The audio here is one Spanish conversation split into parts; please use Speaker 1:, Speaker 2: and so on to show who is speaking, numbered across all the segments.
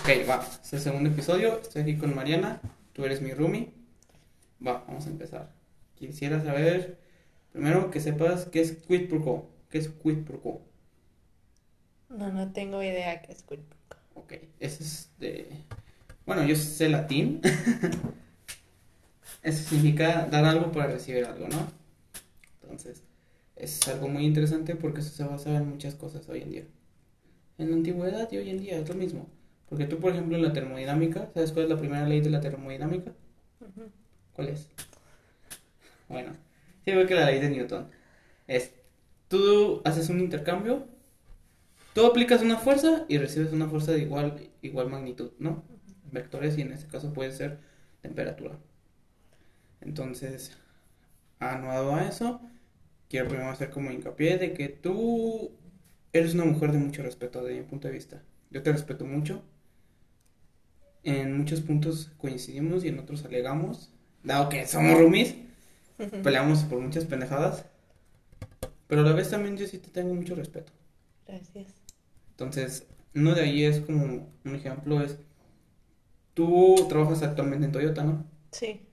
Speaker 1: Ok, va. Es el segundo episodio. Estoy aquí con Mariana. Tú eres mi roomie. Va, vamos a empezar. Quisiera saber, primero que sepas qué es quid pro quo. ¿Qué es quid pro quo?
Speaker 2: No, no tengo idea qué es quid pro quo.
Speaker 1: Ok, eso es de... Bueno, yo sé latín. eso significa dar algo para recibir algo, ¿no? Entonces, es algo muy interesante porque eso se basa en muchas cosas hoy en día. En la antigüedad y hoy en día es lo mismo. Porque tú, por ejemplo, en la termodinámica, ¿sabes cuál es la primera ley de la termodinámica? ¿Cuál es? Bueno, sí veo que la ley de Newton es, tú haces un intercambio, tú aplicas una fuerza y recibes una fuerza de igual, igual magnitud, ¿no? Vectores y en este caso puede ser temperatura. Entonces, anuado a eso, quiero primero hacer como hincapié de que tú eres una mujer de mucho respeto desde mi punto de vista. Yo te respeto mucho. En muchos puntos coincidimos y en otros alegamos. Dado que somos roomies, peleamos por muchas pendejadas. Pero a la vez también yo sí te tengo mucho respeto.
Speaker 2: Gracias.
Speaker 1: Entonces, uno de ahí es como un ejemplo es, tú trabajas actualmente en Toyota, ¿no?
Speaker 2: Sí.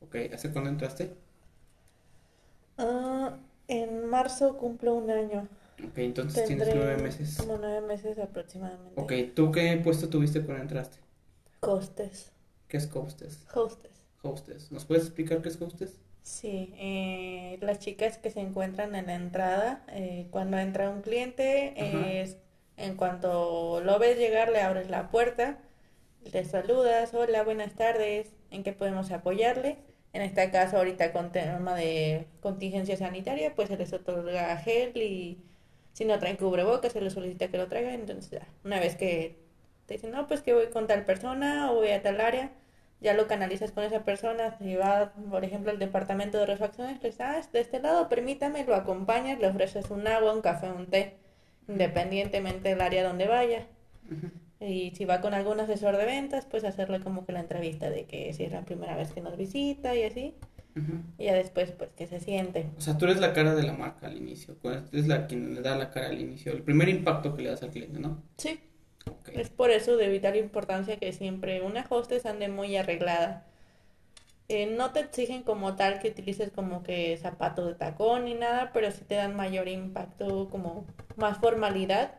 Speaker 1: Ok, ¿hace cuándo entraste?
Speaker 2: Ah, en marzo cumplo un año.
Speaker 1: Ok, entonces tienes nueve meses.
Speaker 2: Como nueve meses aproximadamente.
Speaker 1: Ok, ¿tú qué puesto tuviste cuando entraste?
Speaker 2: Hostess.
Speaker 1: ¿Qué es hostess?
Speaker 2: Hostess.
Speaker 1: Hostess. ¿Nos puedes explicar qué es hostess?
Speaker 2: Sí, eh, las chicas que se encuentran en la entrada, eh, cuando entra un cliente, en cuanto lo ves llegar, le abres la puerta, le saludas, hola, buenas tardes, ¿en qué podemos apoyarle? En este caso, ahorita con tema de contingencia sanitaria, pues se les otorga gel y si no traen cubrebocas, se les solicita que lo traigan. Entonces, ya, una vez que te dicen, no, pues que voy con tal persona o voy a tal área, ya lo canalizas con esa persona, si va, por ejemplo, al departamento de refacciones, dices, ah, es de este lado, permítame, lo acompañas, le ofreces un agua, un café, un té, independientemente del área donde vaya. Y si va con algún asesor de ventas, pues hacerle como que la entrevista de que si es la primera vez que nos visita y así. Y ya después, pues que se siente.
Speaker 1: O sea, tú eres la cara de la marca al inicio. Tú eres la quien le da la cara al inicio. El primer impacto que le das al cliente, ¿no?
Speaker 2: Sí. Es por eso de vital importancia que siempre una hostess ande muy arreglada. Eh, no te exigen como tal que utilices como que zapatos de tacón ni nada, pero sí te dan mayor impacto, como más formalidad,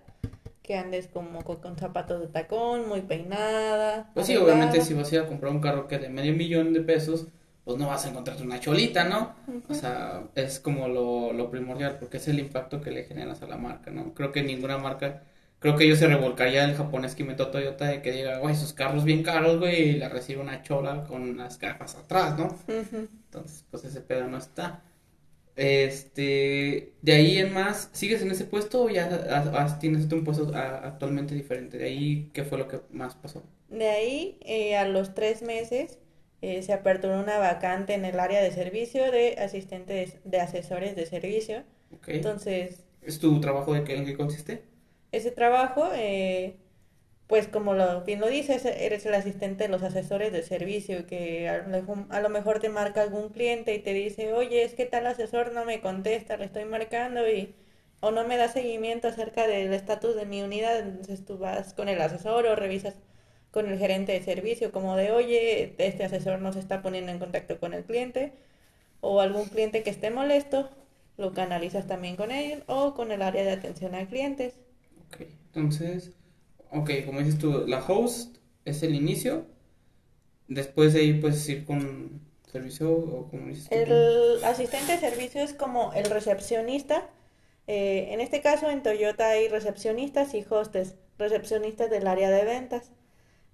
Speaker 2: que andes como con, con zapatos de tacón, muy peinada.
Speaker 1: Pues sí, obviamente si vas a ir a comprar un carro que de medio millón de pesos, pues no vas a encontrarte una cholita, ¿no? O sea, es como lo, lo primordial, porque es el impacto que le generas a la marca, ¿no? Creo que ninguna marca, creo que ellos se revolcaría el japonés que inventó Toyota de que diga, güey, esos carros bien caros, güey, y la recibe una chola con unas gafas atrás, ¿no? Entonces, pues ese pedo no está. Este, de ahí en más, ¿sigues en ese puesto o ya has- tienes un puesto a- actualmente diferente? De ahí, ¿qué fue lo que más pasó?
Speaker 2: De ahí, eh, a los tres meses, eh, se aperturó una vacante en el área de servicio de asistentes de asesores de servicio.
Speaker 1: Ok.
Speaker 2: Entonces,
Speaker 1: ¿Es tu trabajo de qué, en qué consiste?
Speaker 2: Ese trabajo, eh, pues como lo, bien lo dices, eres el asistente de los asesores de servicio, que a lo, a lo mejor te marca algún cliente y te dice, oye, es que tal asesor no me contesta, le estoy marcando y o no me da seguimiento acerca del estatus de mi unidad, entonces tú vas con el asesor o revisas con el gerente de servicio, como de, oye, este asesor no se está poniendo en contacto con el cliente, o algún cliente que esté molesto, lo canalizas también con él o con el área de atención a clientes.
Speaker 1: Ok, entonces, ok, como dices tú, la host es el inicio, después de ahí puedes ir con servicio o como dices tú.
Speaker 2: El asistente de servicio es como el recepcionista. Eh, en este caso, en Toyota hay recepcionistas y hostes, recepcionistas del área de ventas.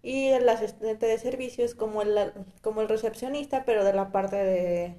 Speaker 2: Y el asistente de servicio es como el, como el recepcionista, pero de la parte de,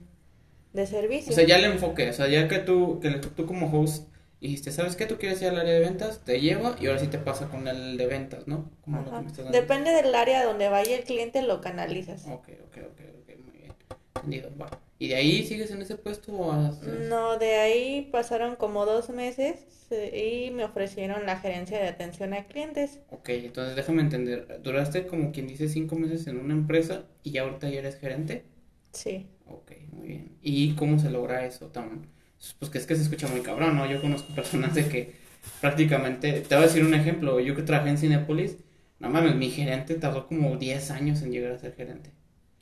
Speaker 2: de servicio.
Speaker 1: O sea, ya le enfoqué, o sea, ya que tú, que tú como host dijiste, ¿sabes qué? Tú quieres ir al área de ventas, te lleva y ahora sí te pasa con el de ventas, ¿no? Como lo que me estás dando.
Speaker 2: Depende del área donde vaya el cliente, lo canalizas.
Speaker 1: Ok, ok, ok, ok, muy bien. Entendido, va. ¿Y de ahí sigues en ese puesto o haces-
Speaker 2: No, de ahí pasaron como dos meses eh, y me ofrecieron la gerencia de atención a clientes.
Speaker 1: Ok, entonces déjame entender, duraste como quien dice cinco meses en una empresa y ya ahorita ya eres gerente.
Speaker 2: Sí.
Speaker 1: Ok, muy bien. ¿Y cómo se logra eso tan... Pues que es que se escucha muy cabrón, ¿no? Yo conozco personas de que prácticamente, te voy a decir un ejemplo, yo que trabajé en Cinepolis, No mames, mi gerente tardó como 10 años en llegar a ser gerente.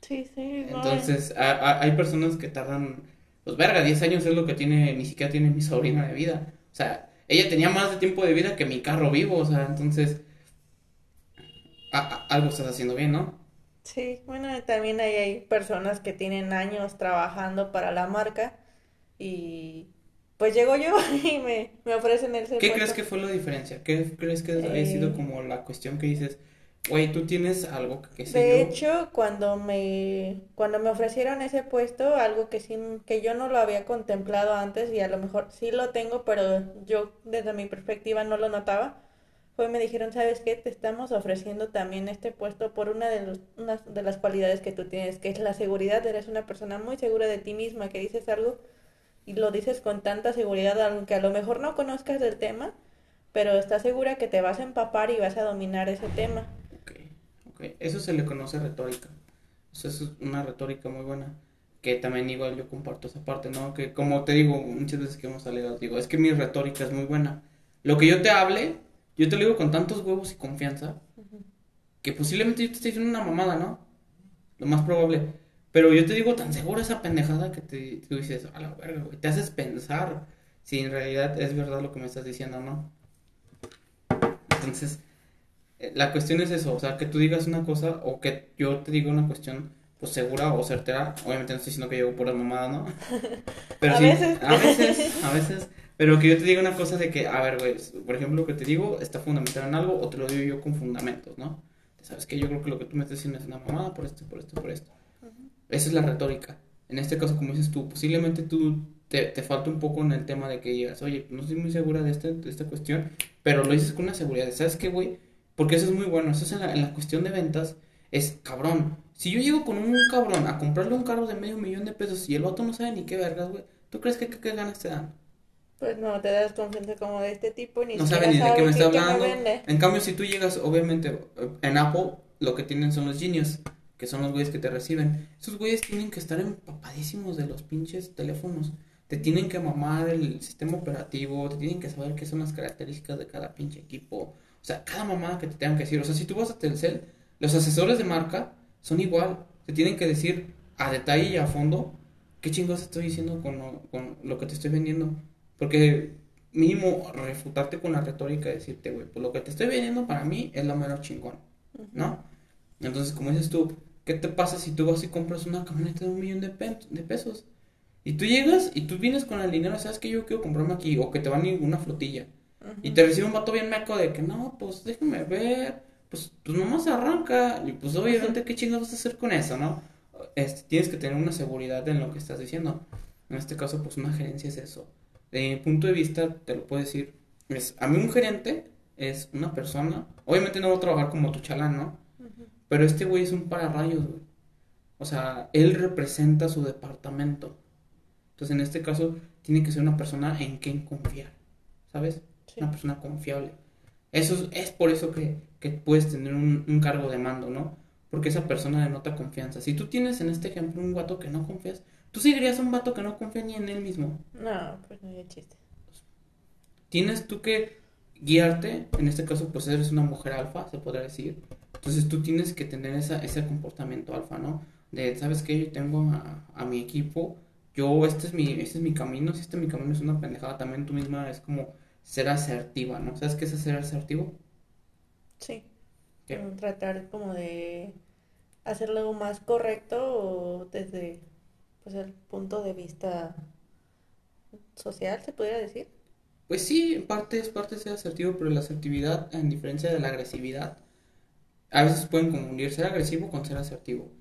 Speaker 2: Sí, sí. no,
Speaker 1: Entonces, a- a- hay personas que tardan, pues verga, 10 años es lo que tiene, ni siquiera tiene mi sobrina de vida. O sea, ella tenía más de tiempo de vida que mi carro vivo, o sea, entonces, a- algo estás haciendo bien, ¿no?
Speaker 2: Sí, bueno, también hay, hay personas que tienen años trabajando para la marca y pues llego yo y me, me ofrecen el
Speaker 1: ¿Qué crees que fue la diferencia? ¿Qué crees que sido
Speaker 2: Eh.
Speaker 1: como la cuestión que dices, güey, tú tienes algo que, que sé
Speaker 2: De
Speaker 1: yo?
Speaker 2: hecho, cuando me, cuando me ofrecieron ese puesto, algo que sí, que yo no lo había contemplado antes y a lo mejor sí lo tengo, pero yo desde mi perspectiva no lo notaba, fue me dijeron, ¿sabes qué? Te estamos ofreciendo también este puesto por una de los, una de las cualidades que tú tienes, que es la seguridad. Eres una persona muy segura de ti misma, que dices algo y lo dices con tanta seguridad, aunque a lo mejor no conozcas del tema, pero estás segura que te vas a empapar y vas a dominar ese tema.
Speaker 1: Ok, ok. Eso se le conoce retórica. Eso es una retórica muy buena. Que también igual yo comparto esa parte, ¿no? Que como te digo, muchas veces que hemos salido, digo, es que mi retórica es muy buena. Lo que yo te hable, yo te lo digo con tantos huevos y confianza, que posiblemente yo te esté diciendo una mamada, ¿no? Lo más probable. Pero yo te digo tan seguro esa pendejada que te, tú dices, a la verga, güey, te haces pensar si en realidad es verdad lo que me estás diciendo, ¿no? Entonces, eh, la cuestión es eso, o sea, que tú digas una cosa o que yo te diga una cuestión, pues segura o certera. Obviamente no estoy diciendo que llego por la mamada, ¿no? Pero
Speaker 2: A
Speaker 1: sí,
Speaker 2: veces.
Speaker 1: a veces, a veces. Pero que yo te diga una cosa de que, a ver, güey, por ejemplo, lo que te digo está fundamentado en algo o te lo digo yo con fundamentos, ¿no? Sabes que yo creo que lo que tú me estás diciendo es una mamada por esto, por esto, por esto. Esa es la retórica. En este caso, como dices tú, posiblemente tú te, te falta un poco en el tema de que digas, oye, no estoy muy segura de, este, de esta cuestión, pero lo dices con una seguridad. ¿Sabes qué, güey? Porque eso es muy bueno. Eso es en la, en la cuestión de ventas. Es cabrón. Si yo llego con un cabrón a comprarle un carro de medio millón de pesos y el vato no sabe ni qué vergas, güey, ¿tú crees que qué, ganas te dan?
Speaker 2: Pues no, te das confianza como de este tipo, ni
Speaker 1: No
Speaker 2: siquiera
Speaker 1: sabe ni de qué me está hablando. En cambio, si tú llegas, obviamente, en Apple, lo que tienen son los genius, que son los güeyes que te reciben. Esos güeyes tienen que estar empapadísimos de los pinches teléfonos. Te tienen que mamar el sistema operativo, te tienen que saber qué son las características de cada pinche equipo. O sea, cada mamada que te tengan que decir. O sea, si tú vas a Telcel, los asesores de marca son igual. Te tienen que decir a detalle y a fondo qué chingos estoy diciendo con lo, con lo que te estoy vendiendo. Porque mínimo refutarte con la retórica y decirte, güey, pues lo que te estoy vendiendo para mí es lo menos chingón, ¿no? Entonces, como dices tú, ¿qué te pasa si tú vas y compras una camioneta de un millón de, pe- de pesos? Y tú llegas y tú vienes con el dinero, ¿sabes que Yo quiero comprarme aquí, o que te van a ir una flotilla. Y te recibe un vato bien meco de que, no, pues déjame ver, pues, pues nomás arranca. Y pues obviamente, ¿qué chingados vas a hacer con eso, no? Este, tienes que tener una seguridad en lo que estás diciendo. En este caso, pues una gerencia es eso. De mi punto de vista, te lo puedo decir, es, a mí un gerente es una persona, obviamente no va a trabajar como tu chalán, ¿no? Pero este güey es un pararrayos, güey. O sea, él representa su departamento. Entonces, en este caso, tiene que ser una persona en quien confiar, ¿sabes?
Speaker 2: Sí.
Speaker 1: Una persona confiable. Eso es, es por eso que, que puedes tener un, un cargo de mando, ¿no? Porque esa persona denota confianza. Si tú tienes en este ejemplo un vato que no confías, tú seguirías a un vato que no confía ni en él mismo.
Speaker 2: No, pues no hay chiste.
Speaker 1: Tienes tú que guiarte, en este caso pues eres una mujer alfa, se podría decir. Entonces tú tienes que tener esa, ese comportamiento alfa, ¿no? De, ¿sabes qué? Yo tengo a, a mi equipo, yo, este es mi, este es mi camino, si este mi camino es una pendejada, también tú misma es como ser asertiva, ¿no? ¿Sabes qué es ser asertivo?
Speaker 2: Sí.
Speaker 1: ¿Qué?
Speaker 2: Tratar como de hacerlo algo más correcto o desde pues el punto de vista social, se podría decir.
Speaker 1: Pues sí, en parte es parte de ser asertivo, pero la asertividad, en diferencia de la agresividad, a veces pueden confundir ser agresivo con ser asertivo.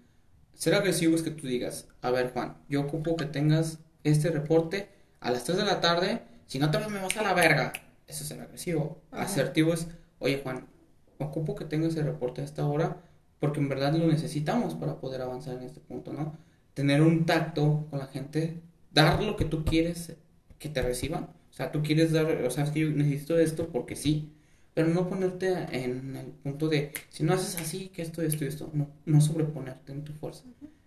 Speaker 1: Ser agresivo es que tú digas, a ver Juan, yo ocupo que tengas este reporte a las 3 de la tarde, si no te vas me vas a la verga. Eso es ser agresivo.
Speaker 2: Ajá.
Speaker 1: Asertivo es, oye Juan, ocupo que tengas ese reporte a esta hora porque en verdad lo necesitamos para poder avanzar en este punto, ¿no? Tener un tacto con la gente, dar lo que tú quieres que te reciban. O sea, tú quieres dar, o sea, es que yo necesito esto porque sí, pero no ponerte en el punto de, si no haces así, que esto, esto y esto, no, no sobreponerte en tu fuerza.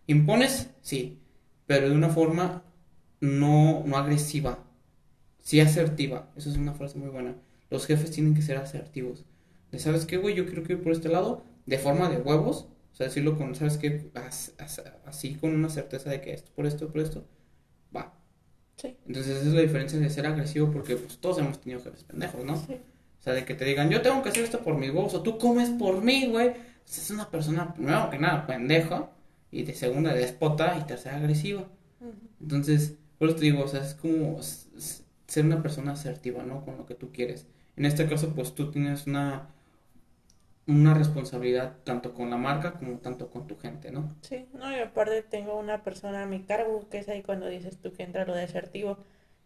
Speaker 1: Impones, sí, pero de una forma no, no agresiva, sí asertiva. Eso es una frase muy buena. Los jefes tienen que ser asertivos. De, ¿sabes qué, güey? Yo quiero que ir por este lado, de forma de huevos. O sea, decirlo con, ¿sabes qué? As- as- Así con una certeza de que esto, por esto, por esto, va.
Speaker 2: Sí.
Speaker 1: Entonces, esa es la diferencia de ser agresivo, porque pues todos hemos tenido jefes pendejos, ¿no?
Speaker 2: Sí.
Speaker 1: O sea, de que te digan, yo tengo que hacer esto por mis huevos, o tú comes por mí, güey. Es una persona, primero que nada, pendeja, y de segunda, despota, y tercera, agresiva. Entonces, por eso te digo, o sea, es como ser una persona asertiva, ¿no? Con lo que tú quieres. En este caso, pues tú tienes una, una responsabilidad tanto con la marca como tanto con tu gente, ¿no?
Speaker 2: Sí, no, y aparte tengo una persona a mi cargo, que es ahí cuando dices tú que entra lo de asertivo.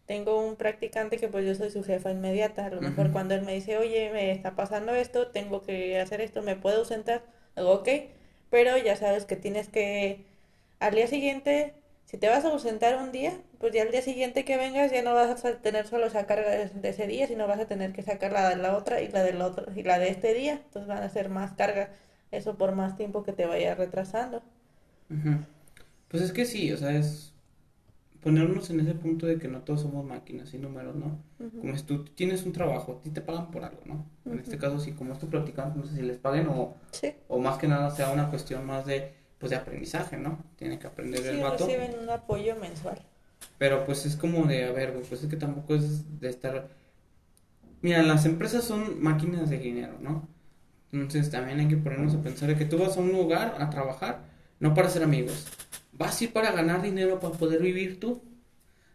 Speaker 2: Tengo un practicante que pues yo soy su jefa inmediata. A lo mejor cuando él me dice, oye, me está pasando esto, tengo que hacer esto, ¿me puedo ausentar? Digo, ok, pero ya sabes que tienes que, al día siguiente, si te vas a ausentar un día, pues ya al día siguiente que vengas ya no vas a tener solo esa carga de, ese día, sino vas a tener que sacar la de la otra y la del otro y la de este día. Entonces van a ser más carga, eso por más tiempo que te vaya retrasando.
Speaker 1: Pues es que sí, o sea, es ponernos en ese punto de que no todos somos máquinas y números, ¿no? Como si tú tienes un trabajo, a ti te pagan por algo, ¿no? En este caso, sí, como estoy platicando, no sé si les paguen o,
Speaker 2: Sí,
Speaker 1: o más que nada sea una cuestión más de, pues, de aprendizaje, ¿no? Tiene que aprender
Speaker 2: sí
Speaker 1: el vato.
Speaker 2: reciben un apoyo mensual.
Speaker 1: Pero pues es como de, a ver, güey, pues es que tampoco es de estar... Mira, las empresas son máquinas de dinero, ¿no? Entonces también hay que ponernos a pensar de que tú vas a un lugar a trabajar, no para ser amigos. Vas a ir para ganar dinero, para poder vivir tú,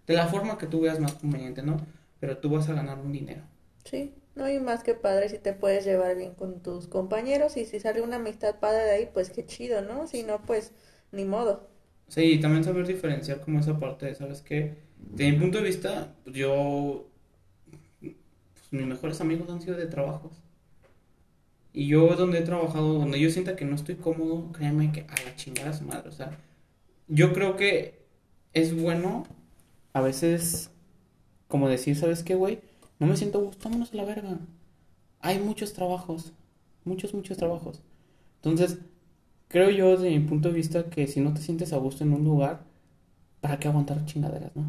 Speaker 1: de la forma que tú veas más conveniente, ¿no? Pero tú vas a ganar un dinero.
Speaker 2: Sí, no hay más que padre si te puedes llevar bien con tus compañeros y si sale una amistad padre de ahí, pues qué chido, ¿no? Si no, pues ni modo.
Speaker 1: Sí, y también saber diferenciar como esa parte de, ¿sabes qué? De mi punto de vista, pues, yo, pues, mis mejores amigos han sido de trabajos. Y yo donde he trabajado, donde yo sienta que no estoy cómodo, créeme que a la chingada su madre. O sea, yo creo que es bueno a veces como decir, ¿sabes qué, güey? No me siento gusto, a la verga. Hay muchos trabajos, muchos, muchos trabajos. Entonces, creo yo desde mi punto de vista que si no te sientes a gusto en un lugar, ¿para qué aguantar chingaderas, no?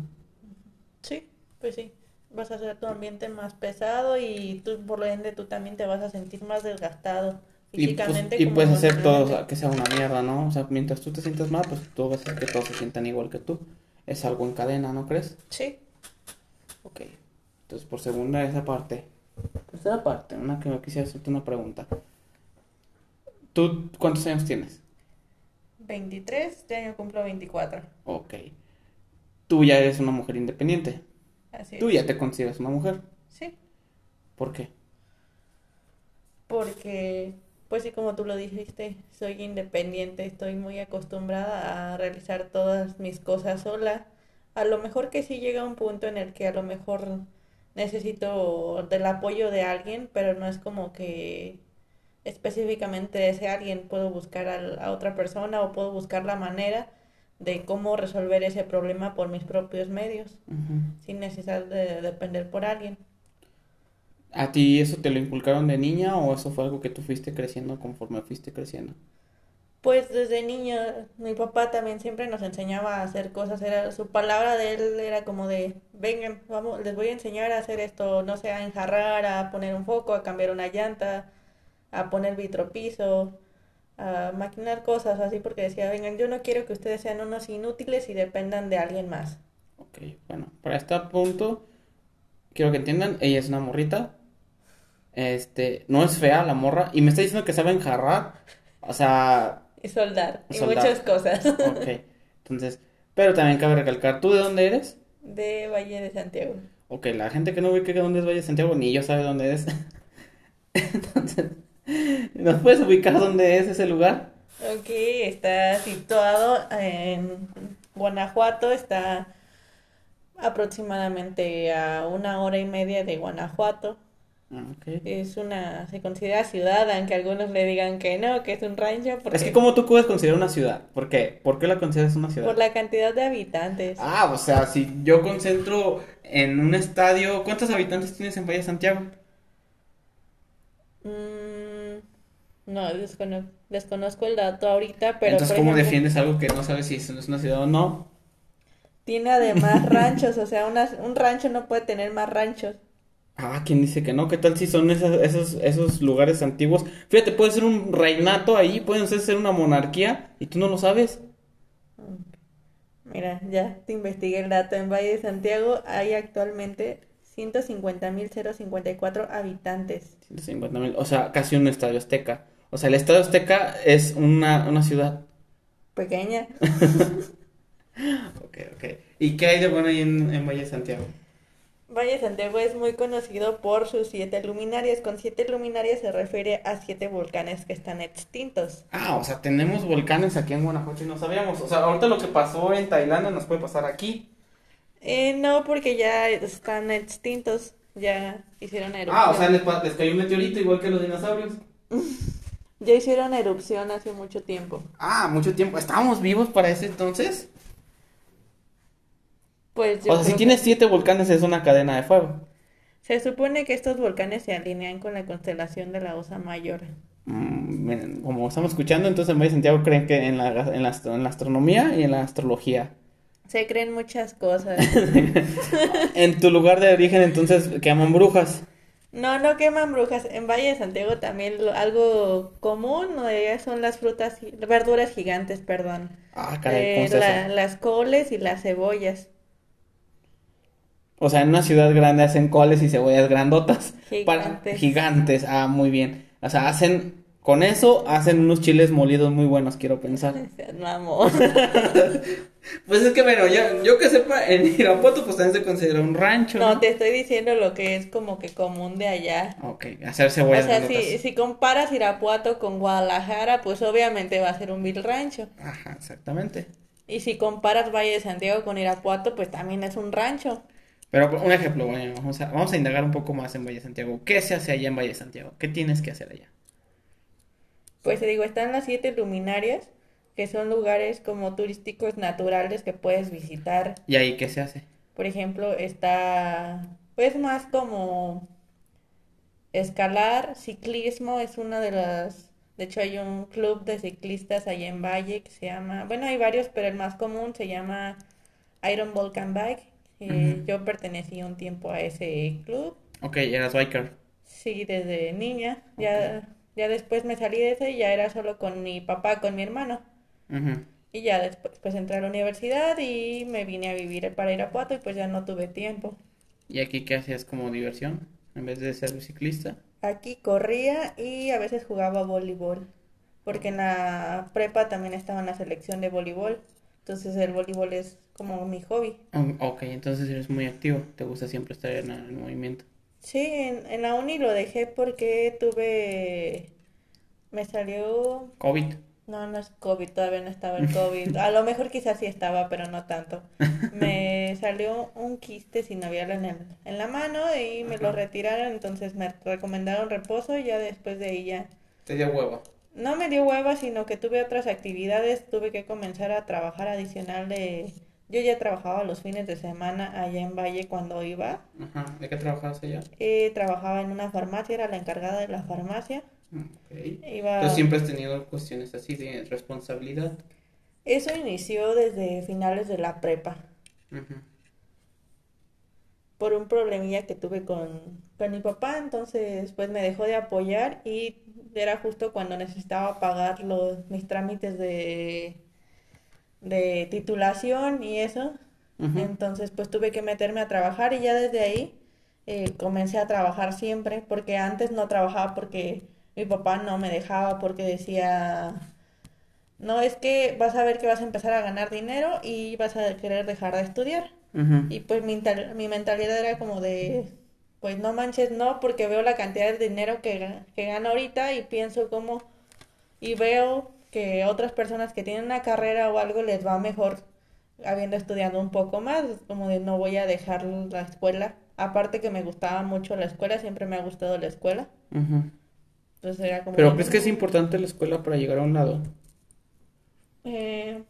Speaker 2: Sí, pues sí. Vas a hacer tu ambiente más pesado y tú, por lo ende, tú también te vas a sentir más desgastado
Speaker 1: Y, pues, y puedes hacer todo que sea una mierda, ¿no? O sea, mientras tú te sientas mal, pues tú vas a hacer que todos se sientan igual que tú. Es algo en cadena, ¿no crees?
Speaker 2: Sí,
Speaker 1: Ok. Entonces, por segunda, esa parte. Tercera parte, una que me quisiera hacerte una pregunta. ¿Tú cuántos años tienes?
Speaker 2: 23, este año cumplo 24.
Speaker 1: Ok. Tú ya eres una mujer independiente.
Speaker 2: Así
Speaker 1: Tú ya te consideras una mujer.
Speaker 2: Sí,
Speaker 1: ¿Por qué?
Speaker 2: porque, pues sí, como tú lo dijiste, soy independiente, estoy muy acostumbrada a realizar todas mis cosas sola. A lo mejor que sí llega un punto en el que a lo mejor necesito del apoyo de alguien, pero no es como que específicamente de ese alguien puedo buscar a, otra persona o puedo buscar la manera de cómo resolver ese problema por mis propios medios, sin necesidad de depender por alguien.
Speaker 1: ¿A ti eso te lo inculcaron de niña o eso fue algo que tú fuiste creciendo conforme fuiste creciendo?
Speaker 2: Pues desde niño, mi papá también siempre nos enseñaba a hacer cosas, era su palabra de él era como de, vengan, vamos, les voy a enseñar a hacer esto, no sé, a enjarrar, a poner un foco, a cambiar una llanta, a poner vitropiso, a maquinar cosas así, porque decía, vengan, yo no quiero que ustedes sean unos inútiles y dependan de alguien más.
Speaker 1: Ok, bueno, para este punto, quiero que entiendan, ella es una morrita. Este, no es fea la morra. Y me está diciendo que sabe enjarrar. O sea,
Speaker 2: Y soldar, y
Speaker 1: Soldar.
Speaker 2: muchas cosas.
Speaker 1: ok. Entonces, pero también cabe recalcar, ¿tú de dónde eres?
Speaker 2: De Valle de Santiago.
Speaker 1: Ok, la gente que no ubique dónde es Valle de Santiago, ni yo sabe dónde es. Entonces, ¿nos puedes ubicar dónde es ese lugar?
Speaker 2: Ok, está situado en Guanajuato, está aproximadamente a una hora y media de Guanajuato.
Speaker 1: Ah.
Speaker 2: Es una, se considera ciudad, aunque algunos le digan que no, que es un rancho, porque
Speaker 1: Es que, ¿cómo tú puedes considerar una ciudad? ¿Por qué? ¿Por qué la consideras una ciudad?
Speaker 2: por la cantidad de habitantes.
Speaker 1: Ah, o sea, si yo concentro en un estadio, ¿cuántos habitantes tienes en Valle Santiago?
Speaker 2: Mm, no, descono- desconozco el dato ahorita, pero
Speaker 1: Entonces, ¿cómo
Speaker 2: ejemplo,
Speaker 1: defiendes algo que no sabes si es es una ciudad o no?
Speaker 2: tiene además ranchos, o sea, una- un rancho no puede tener más ranchos.
Speaker 1: Ah, ¿quién dice que no? ¿Qué tal si son esas- esos, esos lugares antiguos? Fíjate, puede ser un reinato ahí, pueden ser una monarquía y tú no lo sabes.
Speaker 2: Mira, ya te investigué el dato. En Valle de Santiago hay actualmente 150.054 habitantes.
Speaker 1: 150 mil, o sea, casi un estadio azteca. O sea, el estadio azteca es una, una ciudad.
Speaker 2: Pequeña.
Speaker 1: Ok, ok. ¿Y qué hay de bueno ahí en, en Valle de Santiago?
Speaker 2: Valle de Santiago es muy conocido por sus siete luminarias. Con siete luminarias se refiere a siete volcanes que están extintos.
Speaker 1: Ah, o sea, tenemos volcanes aquí en Guanajuato y no sabíamos. O sea, ahorita lo que pasó en Tailandia nos puede pasar aquí.
Speaker 2: Eh, no, porque ya están extintos. Ya hicieron erupción.
Speaker 1: Ah, o sea, les, les cayó un meteorito igual que los dinosaurios.
Speaker 2: Ya hicieron erupción hace mucho tiempo.
Speaker 1: Ah, mucho tiempo. ¿Estábamos vivos para ese entonces?
Speaker 2: Pues yo
Speaker 1: O sea, si tienes siete volcanes es una cadena de fuego.
Speaker 2: Se supone que estos volcanes se alinean con la constelación de la Osa Mayor.
Speaker 1: Mm, como estamos escuchando, entonces en Valle de Santiago creen que en la, en la, astro- en la astronomía y en la astrología.
Speaker 2: Se creen muchas cosas.
Speaker 1: En tu lugar de origen, entonces, que aman brujas.
Speaker 2: No, no queman brujas. En Valle de Santiago también lo- algo común ¿no? Son las frutas, verduras gigantes, perdón.
Speaker 1: Ah, caray,
Speaker 2: Eh,
Speaker 1: ¿cómo es
Speaker 2: la-
Speaker 1: eso?
Speaker 2: las coles y las cebollas.
Speaker 1: O sea, en una ciudad grande hacen coles y cebollas grandotas. Para-
Speaker 2: Gigantes.
Speaker 1: gigantes, ah, muy bien. O sea, hacen, con eso hacen unos chiles molidos muy buenos, quiero pensar. Pues es que, bueno, yo, yo que sepa, en Irapuato pues también se considera un rancho,
Speaker 2: No,
Speaker 1: ¿no?
Speaker 2: te estoy diciendo lo que es como que común de allá.
Speaker 1: Ok, hacer
Speaker 2: O
Speaker 1: cebollas
Speaker 2: sea,
Speaker 1: grandotas.
Speaker 2: si, si comparas Irapuato con Guadalajara, pues obviamente va a ser un vil rancho.
Speaker 1: Ajá, exactamente.
Speaker 2: Y si comparas Valle de Santiago con Irapuato, pues también es un rancho.
Speaker 1: Pero un ejemplo, bueno, vamos a, vamos a indagar un poco más en Valle Santiago. ¿Qué se hace allá en Valle Santiago? ¿Qué tienes que hacer allá?
Speaker 2: Pues te digo, están las siete luminarias, que son lugares como turísticos naturales que puedes visitar.
Speaker 1: ¿Y ahí qué se hace?
Speaker 2: Por ejemplo, está, pues más como escalar, ciclismo es una de las, de hecho hay un club de ciclistas allá en Valle que se llama, bueno hay varios, pero el más común se llama Iron Volcan Bike. Eh. Yo pertenecí un tiempo a ese club,
Speaker 1: Ok, eras biker.
Speaker 2: sí, desde niña, ya, ya después me salí de ese y ya era solo con mi papá, con mi hermano. Y ya después pues entré a la universidad y me vine a vivir para Irapuato y pues ya no tuve tiempo.
Speaker 1: ¿Y aquí qué hacías como diversión? En vez de ser ciclista.
Speaker 2: Aquí corría y a veces jugaba voleibol, porque en la prepa también estaba en la selección de voleibol, entonces el voleibol es como mi hobby.
Speaker 1: Mm, Ok, entonces eres muy activo. Te gusta siempre estar en, en movimiento.
Speaker 2: Sí, en, en la uni lo dejé porque tuve, me salió,
Speaker 1: COVID.
Speaker 2: no, no es COVID, todavía no estaba el COVID, a lo mejor quizás sí estaba, pero no tanto. Me salió un quiste sinovial en el, en la mano y me lo retiraron, entonces me recomendaron reposo y ya después de ahí ya.
Speaker 1: Te dio huevo.
Speaker 2: No me dio hueva, sino que tuve otras actividades, tuve que comenzar a trabajar adicional de... Yo ya trabajaba los fines de semana allá en Valle cuando iba.
Speaker 1: Ajá. ¿De qué trabajabas allá?
Speaker 2: Eh, trabajaba en una farmacia, era la encargada de la farmacia.
Speaker 1: Ok.
Speaker 2: Iba...
Speaker 1: ¿Tú siempre has tenido cuestiones así de responsabilidad?
Speaker 2: Eso inició desde finales de la prepa, por un problemilla que tuve con, con mi papá, entonces pues me dejó de apoyar y era justo cuando necesitaba pagar los, mis trámites de, de titulación y eso. Entonces, pues tuve que meterme a trabajar y ya desde ahí eh, comencé a trabajar siempre, porque antes no trabajaba porque mi papá no me dejaba, porque decía, no, es que vas a ver que vas a empezar a ganar dinero y vas a querer dejar de estudiar. Y pues mi, mi mentalidad era como de, pues no manches, no, porque veo la cantidad de dinero que, que gano ahorita y pienso como, y veo que otras personas que tienen una carrera o algo les va mejor habiendo estudiado un poco más, como de no voy a dejar la escuela. Aparte que me gustaba mucho la escuela, siempre me ha gustado la escuela. Entonces era como...
Speaker 1: ¿Pero crees que es importante la escuela para llegar a un lado?
Speaker 2: eh,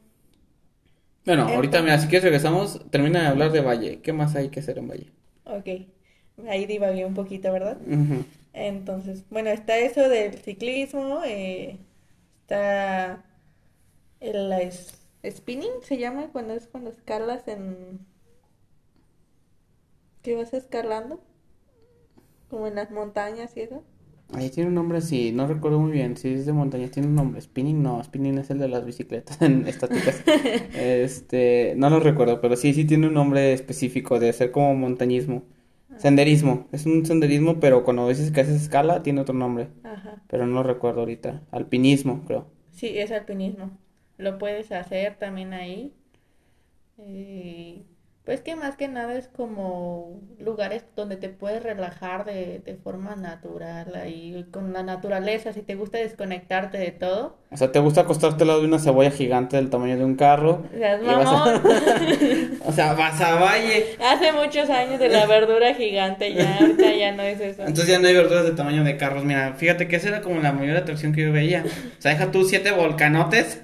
Speaker 1: Bueno,
Speaker 2: Em-
Speaker 1: ahorita, mira, si quieres regresamos, termina de hablar de Valle. ¿Qué más hay que hacer en Valle?
Speaker 2: ok, ahí divagué un poquito, ¿verdad? Entonces, bueno, está eso del ciclismo, eh, está el es- spinning, se llama cuando es cuando escalas en... ¿Qué vas escalando? Como en las montañas y eso.
Speaker 1: Ahí tiene un nombre así, no recuerdo muy bien. Si es de montaña, tiene un nombre. Spinning no, Spinning es el de las bicicletas en estáticas. este, no lo recuerdo, pero sí, sí tiene un nombre específico de ser como montañismo. Senderismo, es un senderismo, pero cuando dices que haces escala, tiene otro nombre.
Speaker 2: Ajá.
Speaker 1: Pero no lo recuerdo ahorita. Alpinismo, creo.
Speaker 2: Sí, es alpinismo. Lo puedes hacer también ahí. Eh, pues que más que nada es como lugares donde te puedes relajar de, de forma natural, ahí con la naturaleza, si te gusta desconectarte de todo.
Speaker 1: O sea, ¿te gusta acostarte al lado de una cebolla gigante del tamaño de un carro?
Speaker 2: Seas
Speaker 1: Y vas a-
Speaker 2: mamón.
Speaker 1: O sea, vas a valle.
Speaker 2: Hace muchos años de la verdura gigante, ya ahorita ya no es eso.
Speaker 1: Entonces ya no hay verduras de tamaño de carros. Mira, fíjate que esa era como la mayor atracción que yo veía. O sea, deja tú siete volcanotes.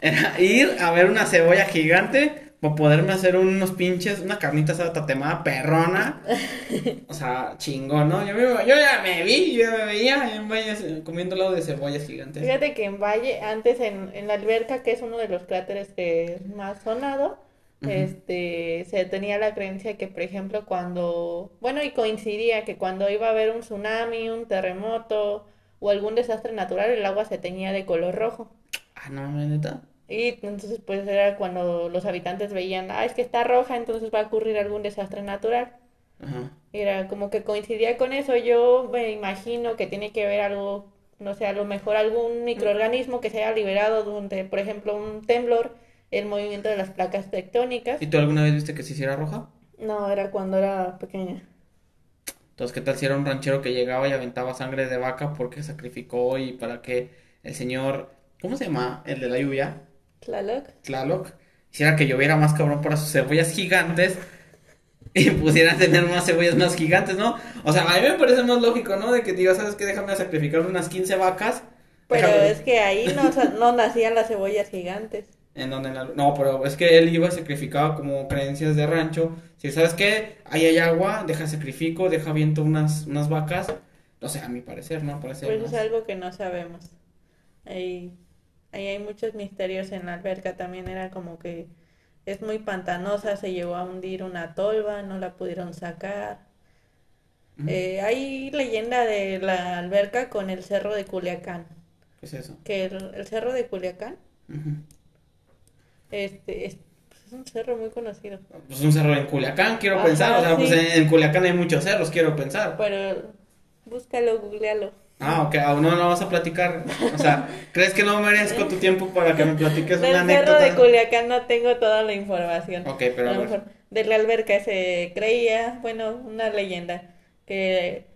Speaker 1: Era ir a ver una cebolla gigante para poderme hacer unos pinches, una carnita asada tatemada perrona. O sea, chingón, ¿no? Yo, me- yo ya me vi, yo me veía en valles eh, comiendo lado de cebollas gigantes.
Speaker 2: Fíjate que en Valle, antes en, en la alberca, que es uno de los cráteres que más sonado, este, se tenía la creencia que, por ejemplo, cuando, bueno, y coincidía que cuando iba a haber un tsunami, un terremoto o algún desastre natural, el agua se teñía de color rojo.
Speaker 1: Ah, no, neta.
Speaker 2: Y entonces, pues era cuando los habitantes veían, ah, es que está roja, entonces va a ocurrir algún desastre natural.
Speaker 1: Ajá.
Speaker 2: Era como que coincidía con eso. Yo me imagino que tiene que ver algo, no sé, a lo mejor algún microorganismo que se haya liberado durante, por ejemplo, un temblor, el movimiento de las placas tectónicas.
Speaker 1: ¿Y tú alguna vez viste que se hiciera roja?
Speaker 2: No, era cuando era pequeña.
Speaker 1: Entonces, ¿qué tal si era un ranchero que llegaba y aventaba sangre de vaca porque sacrificó y para que el señor, ¿cómo se llama? El de la lluvia,
Speaker 2: Tlaloc.
Speaker 1: Tlaloc, hiciera que lloviera más cabrón para sus cebollas gigantes y pudieran tener más cebollas más gigantes, ¿no? O sea, a mí me parece más lógico, ¿no? De que digas, ¿sabes qué? Déjame sacrificar unas 15 vacas.
Speaker 2: Pero
Speaker 1: déjame-
Speaker 2: es que ahí no, nacían las cebollas gigantes.
Speaker 1: En donde la- No, pero es que él iba y sacrificaba como creencias de rancho. Si sabes qué, ahí hay agua, deja sacrifico, deja viento unas, unas vacas. No sé, a mi parecer, ¿no? Parece
Speaker 2: Pues
Speaker 1: más-
Speaker 2: es algo que no sabemos. Ahí, ahí hay muchos misterios en la alberca. También era como que es muy pantanosa, se llegó a hundir una tolva, no la pudieron sacar. Eh, hay leyenda de la alberca con el cerro de Culiacán.
Speaker 1: ¿Qué es eso?
Speaker 2: Que el, el cerro de Culiacán este, es, pues, es un cerro muy conocido.
Speaker 1: Pues un cerro en Culiacán, quiero
Speaker 2: Ajá,
Speaker 1: pensar. O sea, pues en Culiacán hay muchos cerros, quiero pensar.
Speaker 2: Pero búscalo, googlealo.
Speaker 1: Ah, ok, aún no lo vas a platicar. O sea, ¿crees que no merezco tu tiempo para que me platiques
Speaker 2: Del
Speaker 1: una
Speaker 2: cerro de
Speaker 1: anécdota?
Speaker 2: Culiacán no tengo toda la información.
Speaker 1: Ok, pero
Speaker 2: A
Speaker 1: a
Speaker 2: lo mejor de la alberca se creía, bueno, una leyenda, que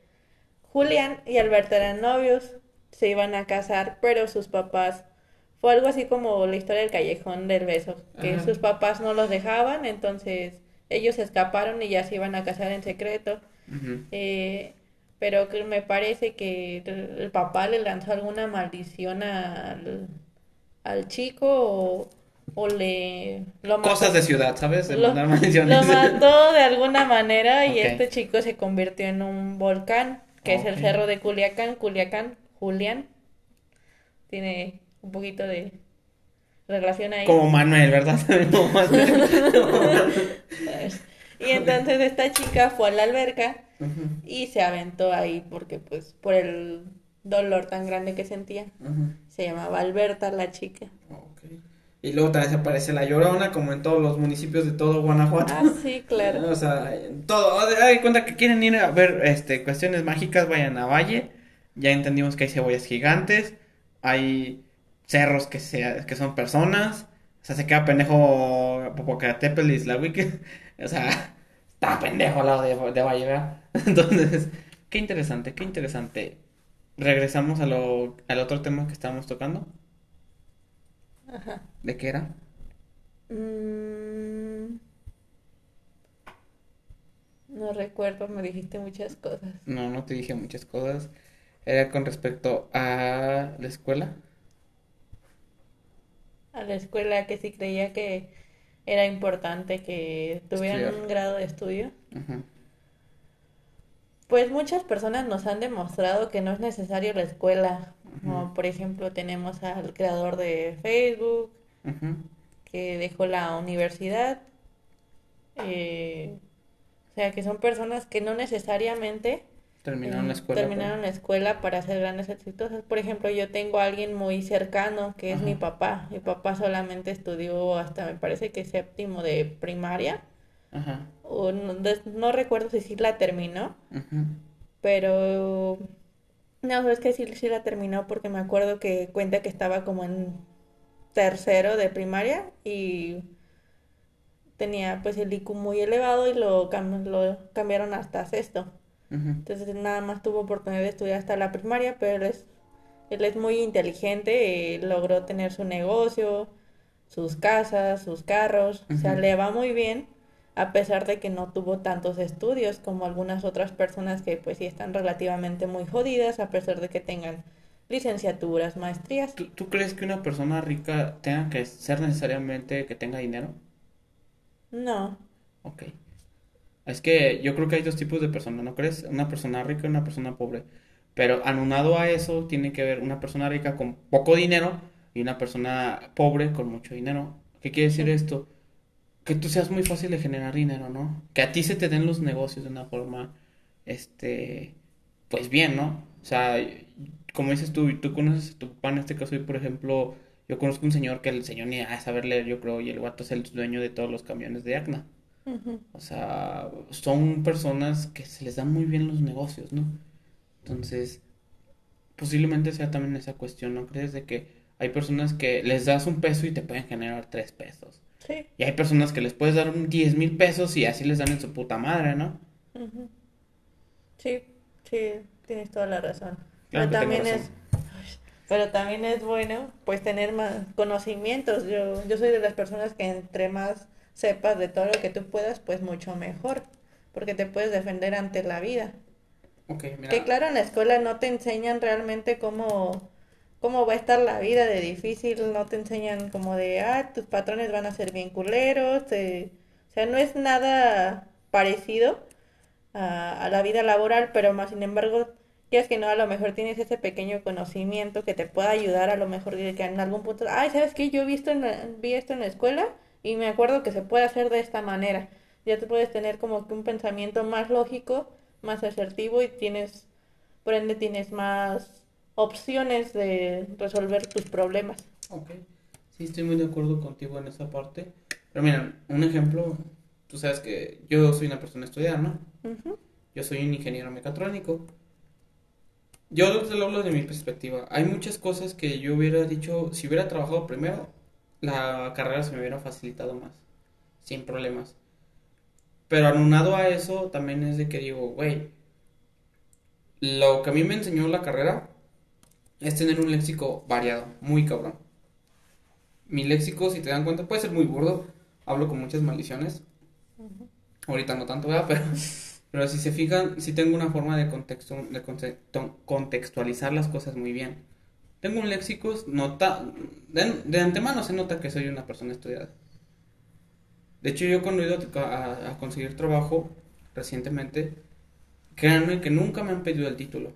Speaker 2: Julián y Alberto eran novios, se iban a casar, pero sus papás, fue algo así como la historia del callejón del beso, que
Speaker 1: Ajá.
Speaker 2: sus papás no los dejaban, entonces ellos se escaparon y ya se iban a casar en secreto.
Speaker 1: Ujú.
Speaker 2: Eh, pero que me parece que el papá le lanzó alguna maldición al, al chico o, o le lo mató.
Speaker 1: Cosas de ciudad, ¿sabes?
Speaker 2: Lo,
Speaker 1: mandar maldiciones.
Speaker 2: lo mató de alguna manera y este chico se convirtió en un volcán, que es el cerro de Culiacán, Culiacán, Julián. Tiene un poquito de relación ahí.
Speaker 1: Como Manuel, ¿verdad? Como Manuel.
Speaker 2: Y entonces esta chica fue a la alberca y se aventó ahí porque pues por el dolor tan grande que sentía. Se llamaba Alberta la chica.
Speaker 1: Y luego también se aparece la Llorona, como en todos los municipios de todo Guanajuato.
Speaker 2: Ah, sí, claro.
Speaker 1: O sea, en todo. Hay cuenta que quieren ir a ver este, cuestiones mágicas, vayan a Valle. Ya entendimos que hay cebollas gigantes, hay cerros que, se, que son personas. O sea, se queda pendejo Popocatépetl y Iztahuique. O sea, está pendejo al lado de, de Valle, ¿verdad? Entonces, qué interesante, qué interesante. Regresamos a lo, al otro tema que estábamos tocando.
Speaker 2: Ajá.
Speaker 1: ¿De qué era?
Speaker 2: Mm, no recuerdo, me dijiste muchas cosas.
Speaker 1: No, no te dije muchas cosas. Era con respecto a la escuela.
Speaker 2: A la escuela que sí creía que era importante que tuvieran
Speaker 1: Estudiar.
Speaker 2: un grado de estudio. Pues muchas personas nos han demostrado que no es necesario la escuela. Como por ejemplo tenemos al creador de Facebook, que dejó la universidad. eh, sea, que son personas que no necesariamente
Speaker 1: Terminaron
Speaker 2: eh,
Speaker 1: la escuela. pues.
Speaker 2: terminaron la escuela para ser grandes exitosas. Por ejemplo, yo tengo a alguien muy cercano que es
Speaker 1: Ajá.
Speaker 2: mi papá. Mi papá solamente estudió hasta, me parece que séptimo de primaria.
Speaker 1: Ajá.
Speaker 2: O no, recuerdo si sí la terminó, pero no, es que sí, sí la terminó porque me acuerdo que cuenta que estaba como en tercero de primaria y tenía pues el IQ muy elevado y lo, cam- lo cambiaron hasta sexto. Entonces nada más tuvo oportunidad de estudiar hasta la primaria, pero él es, él es muy inteligente, eh, logró tener su negocio, sus casas, sus carros, o sea, le va muy bien, a pesar de que no tuvo tantos estudios como algunas otras personas que pues sí están relativamente muy jodidas, a pesar de que tengan licenciaturas, maestrías.
Speaker 1: ¿Tú, tú crees que una persona rica tenga que ser necesariamente que tenga dinero?
Speaker 2: No,
Speaker 1: Ok. Es que yo creo que hay dos tipos de personas, ¿no crees? Una persona rica y una persona pobre. Pero anunado a eso, tiene que ver una persona rica con poco dinero y una persona pobre con mucho dinero. ¿Qué quiere decir esto? Que tú seas muy fácil de generar dinero, ¿no? Que a ti se te den los negocios de una forma, este, pues bien, ¿no? O sea, como dices tú, tú conoces a tu papá en este caso y por ejemplo, yo conozco un señor que el señor ni a saber leer, yo creo, y el guato es el dueño de todos los camiones de Acna. O sea, son personas que se les dan muy bien los negocios, ¿no? Entonces, posiblemente sea también esa cuestión, ¿no crees? De que hay personas que les das un peso y te pueden generar tres pesos.
Speaker 2: sí.
Speaker 1: Y hay personas que les puedes dar un diez mil pesos y así les dan en su puta madre, ¿no?
Speaker 2: Ujú. Sí, sí, tienes toda la razón.
Speaker 1: Claro
Speaker 2: Pero también
Speaker 1: razón.
Speaker 2: es, pero también es bueno, pues, tener más conocimientos. Yo, yo soy de las personas que entre más sepas de todo lo que tú puedas, pues mucho mejor, porque te puedes defender ante la vida.
Speaker 1: Mira.
Speaker 2: Que claro, en la escuela no te enseñan realmente cómo, cómo va a estar la vida de difícil, no te enseñan como de, ah, tus patrones van a ser bien culeros, te- o sea, no es nada parecido a, a la vida laboral, pero más sin embargo, ya es que no, a lo mejor tienes ese pequeño conocimiento que te pueda ayudar, a lo mejor que en algún punto, ay, ¿sabes qué? Yo vi esto en la- vi esto en la escuela y me acuerdo que se puede hacer de esta manera. Ya te puedes tener como que un pensamiento más lógico, más asertivo y tienes, por ende, tienes más opciones de resolver tus problemas.
Speaker 1: Ok. Sí, estoy muy de acuerdo contigo en esa parte. Pero mira, un ejemplo, tú sabes que yo soy una persona estudiada, ¿no? Yo soy un ingeniero mecatrónico. Yo te lo hablo de mi perspectiva. Hay muchas cosas que yo hubiera dicho, si hubiera trabajado primero, la carrera se me hubiera facilitado más, sin problemas. Pero anunado a eso, también es de que digo, güey, lo que a mí me enseñó la carrera es tener un léxico variado, muy cabrón. Mi léxico, si te dan cuenta, puede ser muy burdo. Hablo con muchas maldiciones. Ahorita no tanto, ¿verdad? Pero, pero si se fijan, sí tengo una forma de, contexto, de conte- contextualizar las cosas muy bien. Tengo un léxico, nota, de, de antemano se nota que soy una persona estudiada. De hecho, yo cuando he ido a, a- conseguir trabajo recientemente, créanme que nunca me han pedido el título.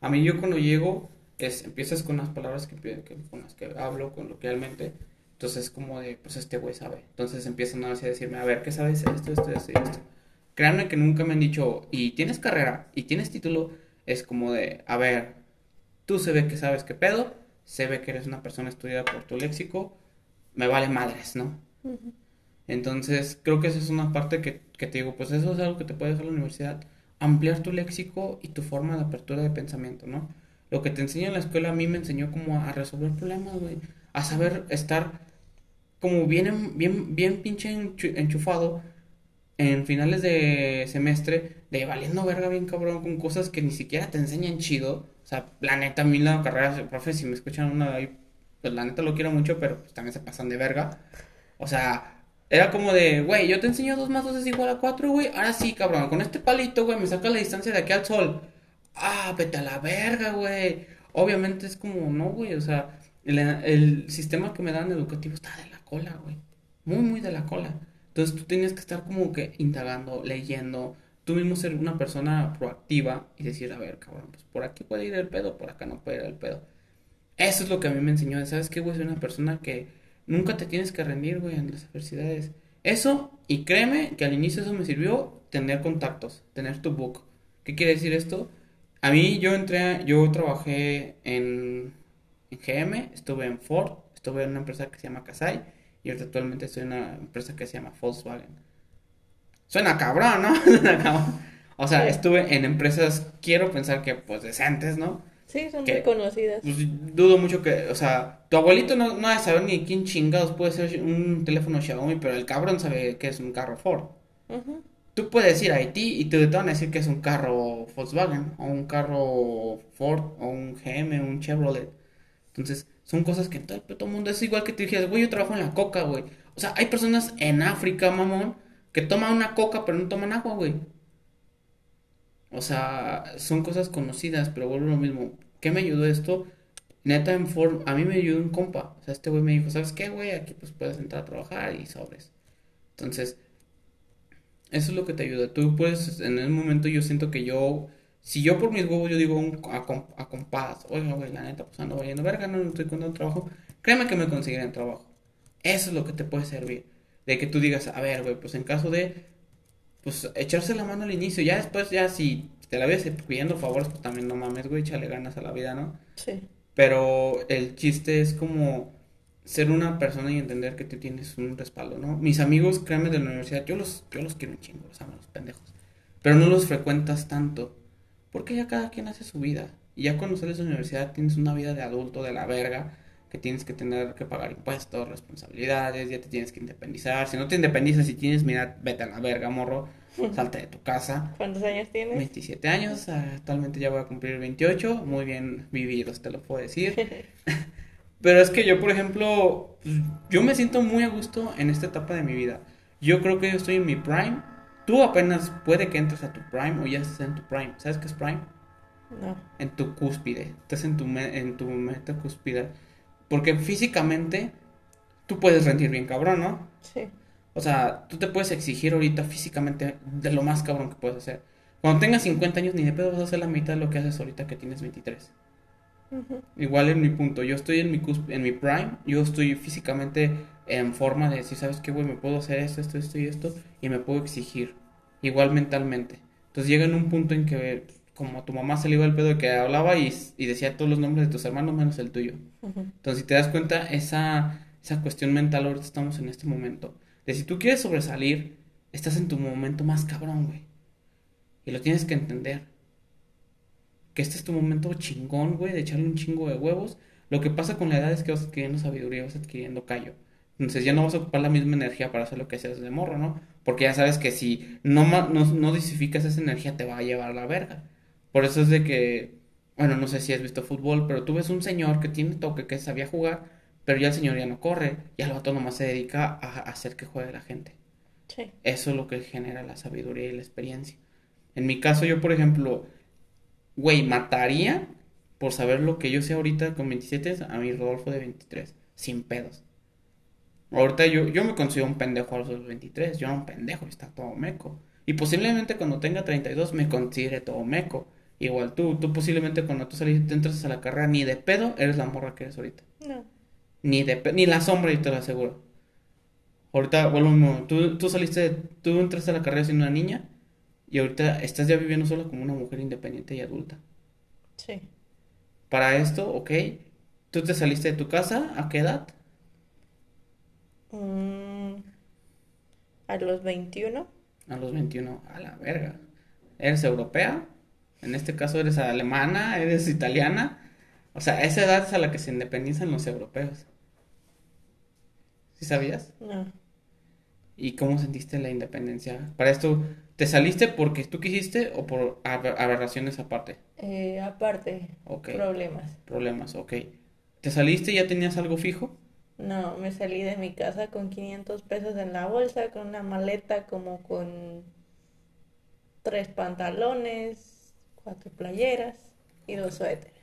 Speaker 1: A mí yo cuando llego, es, empiezas con las palabras que, que- con las que hablo coloquialmente. Entonces como de, pues este güey sabe. Entonces empiezan a decirme, a ver, ¿qué sabes? Esto, esto, esto esto. Créanme que nunca me han dicho, y tienes carrera, y tienes título. Es como de, a ver, tú se ve que sabes qué pedo, se ve que eres una persona estudiada por tu léxico, me vale madres, ¿no? Entonces, creo que esa es una parte que, que te digo, pues eso es algo que te puede dejar la universidad, ampliar tu léxico y tu forma de apertura de pensamiento, ¿no? Lo que te enseña en la escuela a mí me enseñó como a resolver problemas, güey, a saber estar como bien, en- bien, bien pinche enchu- enchufado en finales de semestre, de valiendo verga bien cabrón con cosas que ni siquiera te enseñan chido. O sea, la neta, a mí la carrera, profe, si me escuchan una de ahí, pues la neta lo quiero mucho, pero pues también se pasan de verga. O sea, era como de, güey, yo te enseño 2 más 2 es igual a 4, güey. Ahora sí, cabrón, con este palito, güey, me saca la distancia de aquí al sol. Ah, vete a la verga, güey. Obviamente es como, no, güey, o sea, el, el sistema que me dan educativo está de la cola, güey. Muy, muy de la cola. Entonces tú tienes que estar como que indagando, leyendo, tú mismo ser una persona proactiva y decir, a ver, cabrón, pues por aquí puede ir el pedo, por acá no puede ir el pedo. Eso es lo que a mí me enseñó, ¿sabes qué, güey? Soy una persona que nunca te tienes que rendir, güey, en las adversidades. Eso, y créeme que al inicio eso me sirvió tener contactos, tener tu book. ¿Qué quiere decir esto? A mí yo entré, yo trabajé en, en GM, estuve en Ford, estuve en una empresa que se llama Kasai y ahorita actualmente estoy en una empresa que se llama Volkswagen. Suena cabrón, ¿no? Suena cabrón. O sea,
Speaker 2: Sí.
Speaker 1: estuve en empresas, quiero pensar que pues decentes, ¿no?
Speaker 2: Sí, son muy conocidas.
Speaker 1: Pues dudo mucho que, o sea, tu abuelito no, no va a saber ni quién chingados puede ser un teléfono Xiaomi, pero el cabrón sabe que es un carro Ford.
Speaker 2: Ujú.
Speaker 1: Tú puedes ir a Haití y te van a decir que es un carro Volkswagen, o un carro Ford, o un GM, un Chevrolet. Entonces, son cosas que todo, todo el mundo es igual que te dijeras, güey, yo trabajo en la coca, güey. O sea, hay personas en África, mamón, que toman una coca pero no toman agua, güey. O sea, son cosas conocidas, pero vuelvo a lo mismo. ¿Qué me ayudó esto? Neta, en form, a mí me ayudó un compa. O sea, este güey me dijo, ¿sabes qué, güey? Aquí pues puedes entrar a trabajar y sobres. Entonces, eso es lo que te ayuda. Tú puedes, en el momento yo siento que yo, si yo por mis huevos yo digo un- a, a compás, oiga, güey, la neta, pues ando vayendo verga, no estoy con trabajo, créeme que me conseguirán trabajo. Eso es lo que te puede servir. De que tú digas, a ver, güey, pues en caso de, pues echarse la mano al inicio, ya después, ya si te la ves pidiendo favores, pues también no mames, güey, échale ganas a la vida, ¿no?
Speaker 2: Sí.
Speaker 1: Pero el chiste es como ser una persona y entender que tú tienes un respaldo, ¿no? Mis amigos, créanme, de la universidad, yo los, yo los quiero un chingo, los amo, los pendejos. Pero no los frecuentas tanto. Porque ya cada quien hace su vida. Y ya cuando sales de la universidad tienes una vida de adulto de la verga. Que tienes que tener que pagar impuestos, responsabilidades, ya te tienes que independizar. Si no te independizas y tienes, mira, vete a la verga, morro. Salte de tu casa.
Speaker 2: ¿Cuántos años tienes?
Speaker 1: 27 años, actualmente ya voy a cumplir 28, muy bien vividos, te lo puedo decir. Pero es que yo, por ejemplo, pues, yo me siento muy a gusto en esta etapa de mi vida. Yo creo que yo estoy en mi prime. Tú apenas puede que entres a tu prime o ya estés en tu prime. ¿Sabes qué es prime?
Speaker 2: No.
Speaker 1: En tu cúspide. Estás en tu, me- en tu meta cúspide. Porque físicamente tú puedes rendir bien cabrón, ¿no?
Speaker 2: Sí.
Speaker 1: O sea, tú te puedes exigir ahorita físicamente de lo más cabrón que puedes hacer. Cuando tengas 50 años, ni de pedo vas a hacer la mitad de lo que haces ahorita que tienes 23.
Speaker 2: Ujú.
Speaker 1: Igual en mi punto, yo estoy en mi, en mi prime, yo estoy físicamente en forma de decir, ¿sabes qué, güey? Me puedo hacer esto, esto, esto y esto, y me puedo exigir. Igual mentalmente. Entonces llega en un punto en que, como a tu mamá se le iba el pedo de que hablaba y, y decía todos los nombres de tus hermanos menos el tuyo. Entonces, si te das cuenta, esa, esa cuestión mental, ahorita estamos en este momento. De si tú quieres sobresalir, estás en tu momento más cabrón, güey. Y lo tienes que entender. Que este es tu momento chingón, güey, de echarle un chingo de huevos. Lo que pasa con la edad es que vas adquiriendo sabiduría, vas adquiriendo callo. Entonces ya no vas a ocupar la misma energía para hacer lo que hacías de morro, ¿no? Porque ya sabes que si no, no, no disificas esa energía te va a llevar a la verga. Por eso es de que, bueno, no sé si has visto fútbol, pero tú ves un señor que tiene toque, que sabía jugar, pero ya el señor ya no corre, ya el vato nomás se dedica a a hacer que juegue la gente.
Speaker 2: Sí.
Speaker 1: Eso es lo que genera la sabiduría y la experiencia. En mi caso, yo, por ejemplo, güey, mataría por saber lo que yo sé ahorita con 27 a mi Rodolfo de 23, sin pedos. Ahorita yo, yo me considero un pendejo a los 23, yo era un pendejo, está todo meco. Y posiblemente cuando tenga 32 me considere todo meco. Igual tú, tú posiblemente cuando tú saliste, entras a la carrera, ni de pedo eres la morra que eres ahorita.
Speaker 2: No.
Speaker 1: Ni de pe- ni la sombra, y te lo aseguro. Ahorita, vuelvo a. Tú, tú saliste, tú entraste a la carrera siendo una niña y ahorita estás ya viviendo sola como una mujer independiente y adulta.
Speaker 2: Sí.
Speaker 1: Para esto, ok, tú te saliste de tu casa, ¿a qué edad?
Speaker 2: Mm, a los 21.
Speaker 1: A los 21, a la verga. ¿Eres europea? En este caso eres alemana, eres italiana. O sea, esa edad es a la que se independizan los europeos. ¿Sí sabías?
Speaker 2: No.
Speaker 1: ¿Y cómo sentiste la independencia? Para esto, ¿te saliste porque tú quisiste o por ab- aberraciones aparte?
Speaker 2: Eh, aparte,
Speaker 1: Ok.
Speaker 2: problemas.
Speaker 1: Problemas, ok. ¿Te saliste y ya tenías algo fijo?
Speaker 2: No, me salí de mi casa con 500 pesos en la bolsa, con una maleta como con tres pantalones, cuatro playeras y dos suéteres.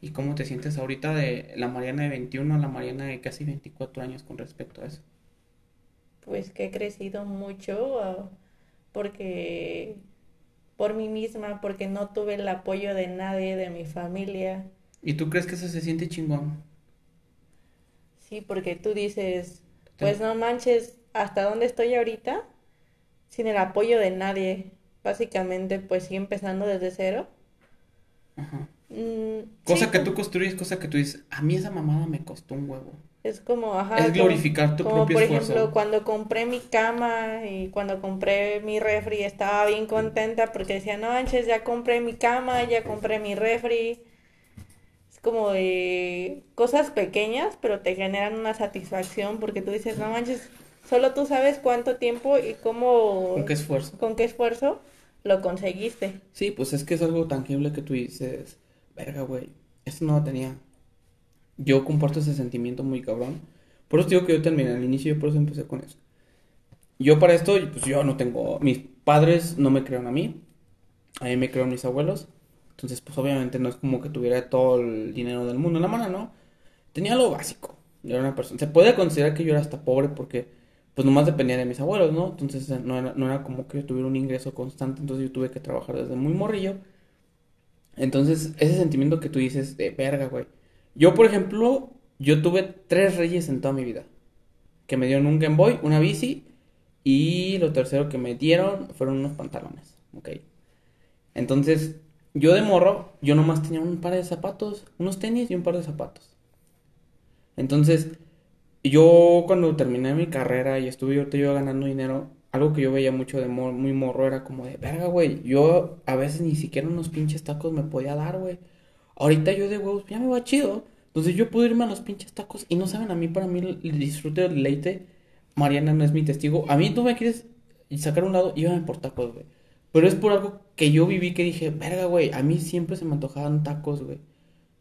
Speaker 1: ¿Y cómo te sientes ahorita de la Mariana de 21 a la Mariana de casi 24 años con respecto a eso?
Speaker 2: Pues que he crecido mucho ah, porque por mí misma, porque no tuve el apoyo de nadie de mi familia.
Speaker 1: ¿Y tú crees que eso se siente chingón?
Speaker 2: Sí, porque tú dices, pues no manches, hasta dónde estoy ahorita sin el apoyo de nadie. Básicamente, pues sí, empezando desde cero.
Speaker 1: Ajá.
Speaker 2: Mm,
Speaker 1: Cosa
Speaker 2: sí,
Speaker 1: que tú construyes, cosa que tú dices, a mí esa mamada me costó un huevo.
Speaker 2: Es como, ajá.
Speaker 1: es
Speaker 2: como-
Speaker 1: glorificar tu
Speaker 2: como
Speaker 1: propio
Speaker 2: por
Speaker 1: esfuerzo.
Speaker 2: ejemplo, cuando compré mi cama y cuando compré mi refri, estaba bien contenta porque decía, no manches, ya compré mi cama, ya compré mi refri. Como de cosas pequeñas, pero te generan una satisfacción porque tú dices, no manches, solo tú sabes cuánto tiempo y cómo,
Speaker 1: ¿Con qué esfuerzo?
Speaker 2: con qué esfuerzo lo conseguiste.
Speaker 1: Sí, pues es que es algo tangible que tú dices, verga, güey, esto no lo tenía. Yo comparto ese sentimiento muy cabrón. Por eso digo que yo terminé al inicio, yo por eso empecé con eso. Yo para esto, pues yo no tengo, mis padres no me crearon a mí, a mí me crearon mis abuelos. Entonces, pues obviamente no es como que tuviera todo el dinero del mundo en la mano, ¿no? Tenía lo básico. Yo era una persona, se puede considerar que yo era hasta pobre porque pues nomás dependía de mis abuelos, ¿no? Entonces eh, no era, no era como que yo tuviera un ingreso constante, entonces yo tuve que trabajar desde muy morrillo. Entonces, ese sentimiento que tú dices de verga, güey. Yo, por ejemplo, yo tuve tres reyes en toda mi vida. Que me dieron un Game Boy, una bici y lo tercero que me dieron fueron unos pantalones, ¿ok? Entonces, yo de morro, yo nomás tenía un par de zapatos, unos tenis y un par de zapatos. Entonces, yo cuando terminé mi carrera y estuve yo, yo ganando dinero, algo que yo veía mucho de mor- muy morro era como de, verga, güey, yo a veces ni siquiera unos pinches tacos me podía dar, güey. Ahorita yo de huevos, ya me va chido. Entonces yo puedo irme a los pinches tacos y no saben a mí, para mí el, disfrute del deleite, Mariana no es mi testigo. A mí tú me quieres sacar un lado, llévame por tacos, güey. Pero es por algo que yo viví que dije, verga, güey, a mí siempre se me antojaban tacos, güey.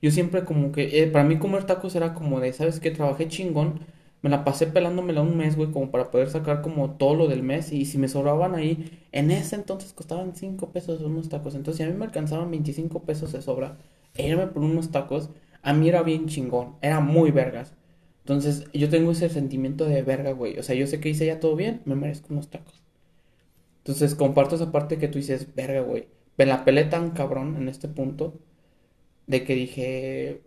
Speaker 1: Yo siempre como que, eh, para mí comer tacos era como de, ¿sabes qué? Trabajé chingón, me la pasé pelándomela un mes, güey, como para poder sacar como todo lo del mes. Y si me sobraban ahí, en ese entonces costaban 5 pesos unos tacos. Entonces, si a mí me alcanzaban 25 pesos de sobra, e irme por unos tacos, a mí era bien chingón, era muy vergas. Entonces, yo tengo ese sentimiento de verga, güey. O sea, yo sé que hice ya todo bien, me merezco unos tacos. Entonces, comparto esa parte que tú dices, verga, güey. Me la pelé tan cabrón en este punto de que dije,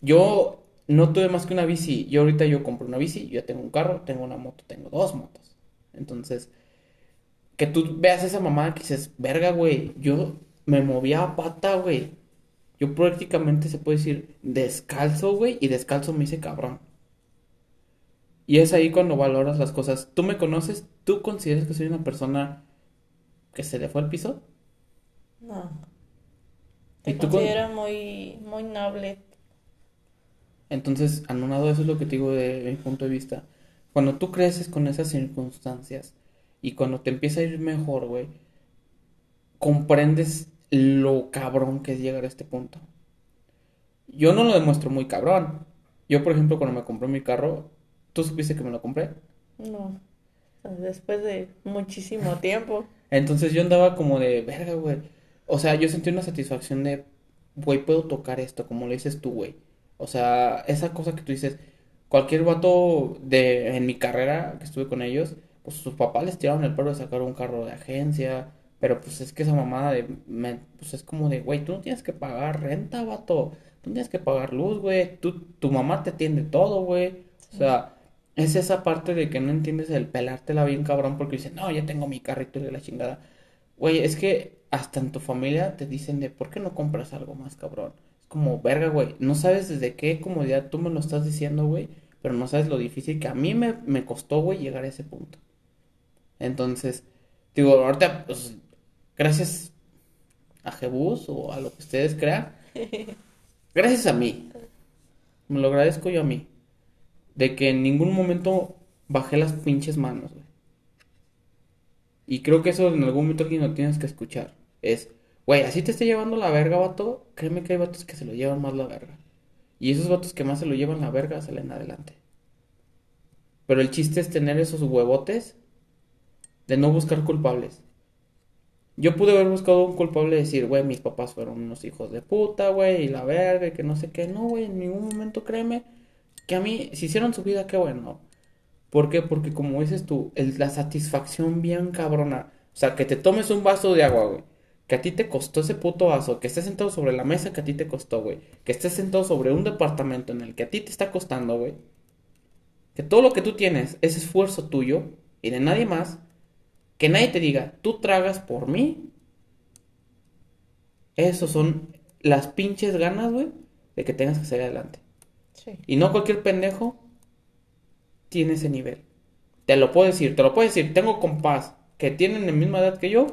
Speaker 1: yo no tuve más que una bici. Yo ahorita yo compro una bici, yo tengo un carro, tengo una moto, tengo dos motos. Entonces, que tú veas esa mamada que dices, verga, güey, yo me movía a pata, güey. Yo prácticamente se puede decir descalzo, güey, y descalzo me hice cabrón. Y es ahí cuando valoras las cosas. ¿Tú me conoces? ¿Tú consideras que soy una persona que se le fue al piso?
Speaker 2: No.
Speaker 1: ¿Y tú con-
Speaker 2: muy, muy noble.
Speaker 1: Entonces, anonado, eso es lo que te digo de mi punto de vista. Cuando tú creces con esas circunstancias y cuando te empieza a ir mejor, güey, comprendes lo cabrón que es llegar a este punto. Yo no lo demuestro muy cabrón. Yo, por ejemplo, cuando me compré mi carro, ¿tú supiste que me lo compré?
Speaker 2: No. Después de muchísimo tiempo.
Speaker 1: Entonces yo andaba como de, verga, güey. O sea, yo sentí una satisfacción de, güey, puedo tocar esto, como lo dices tú, güey. O sea, esa cosa que tú dices, cualquier vato de, en mi carrera que estuve con ellos, pues sus papás les tiraron el paro de sacar un carro de agencia. Pero pues es que esa mamada de, me- pues es como de, güey, tú no tienes que pagar renta, vato. Tú no tienes que pagar luz, güey. Tú, tu mamá te atiende todo, güey. O sea, es esa parte de que no entiendes el pelártela bien cabrón porque dicen, no, ya tengo mi carrito y de la chingada. Güey, es que hasta en tu familia te dicen de, ¿por qué no compras algo más cabrón? Es como, verga, güey, no sabes desde qué comodidad tú me lo estás diciendo, güey, pero no sabes lo difícil que a mí me, me costó, güey, llegar a ese punto. Entonces, digo, ahorita, pues, gracias a Jebus o a lo que ustedes crean, gracias a mí, me lo agradezco yo a mí, de que en ningún momento bajé las pinches manos, güey. Y creo que eso en algún momento alguien lo tienes que escuchar. Es, güey, así te esté llevando la verga, vato. Créeme que hay vatos que se lo llevan más la verga. Y esos vatos que más se lo llevan la verga salen adelante. Pero el chiste es tener esos huevotes de no buscar culpables. Yo pude haber buscado un culpable y decir, güey, mis papás fueron unos hijos de puta, güey, y la verga, y que no sé qué. No, güey, en ningún momento créeme que a mí, si hicieron su vida, qué bueno. ¿Por qué? Porque como dices tú, la satisfacción bien cabrona. O sea, que te tomes un vaso de agua, güey. Que a ti te costó ese puto vaso. Que estés sentado sobre la mesa que a ti te costó, güey. Que estés sentado sobre un departamento en el que a ti te está costando, güey. que todo lo que tú tienes es esfuerzo tuyo y de nadie más, que nadie te diga, tú tragas por mí, esos son las pinches ganas, güey, de que tengas que salir adelante.
Speaker 2: Sí.
Speaker 1: Y no cualquier pendejo tiene ese nivel. Te lo puedo decir, te lo puedo decir. Tengo compás que tienen la misma edad que yo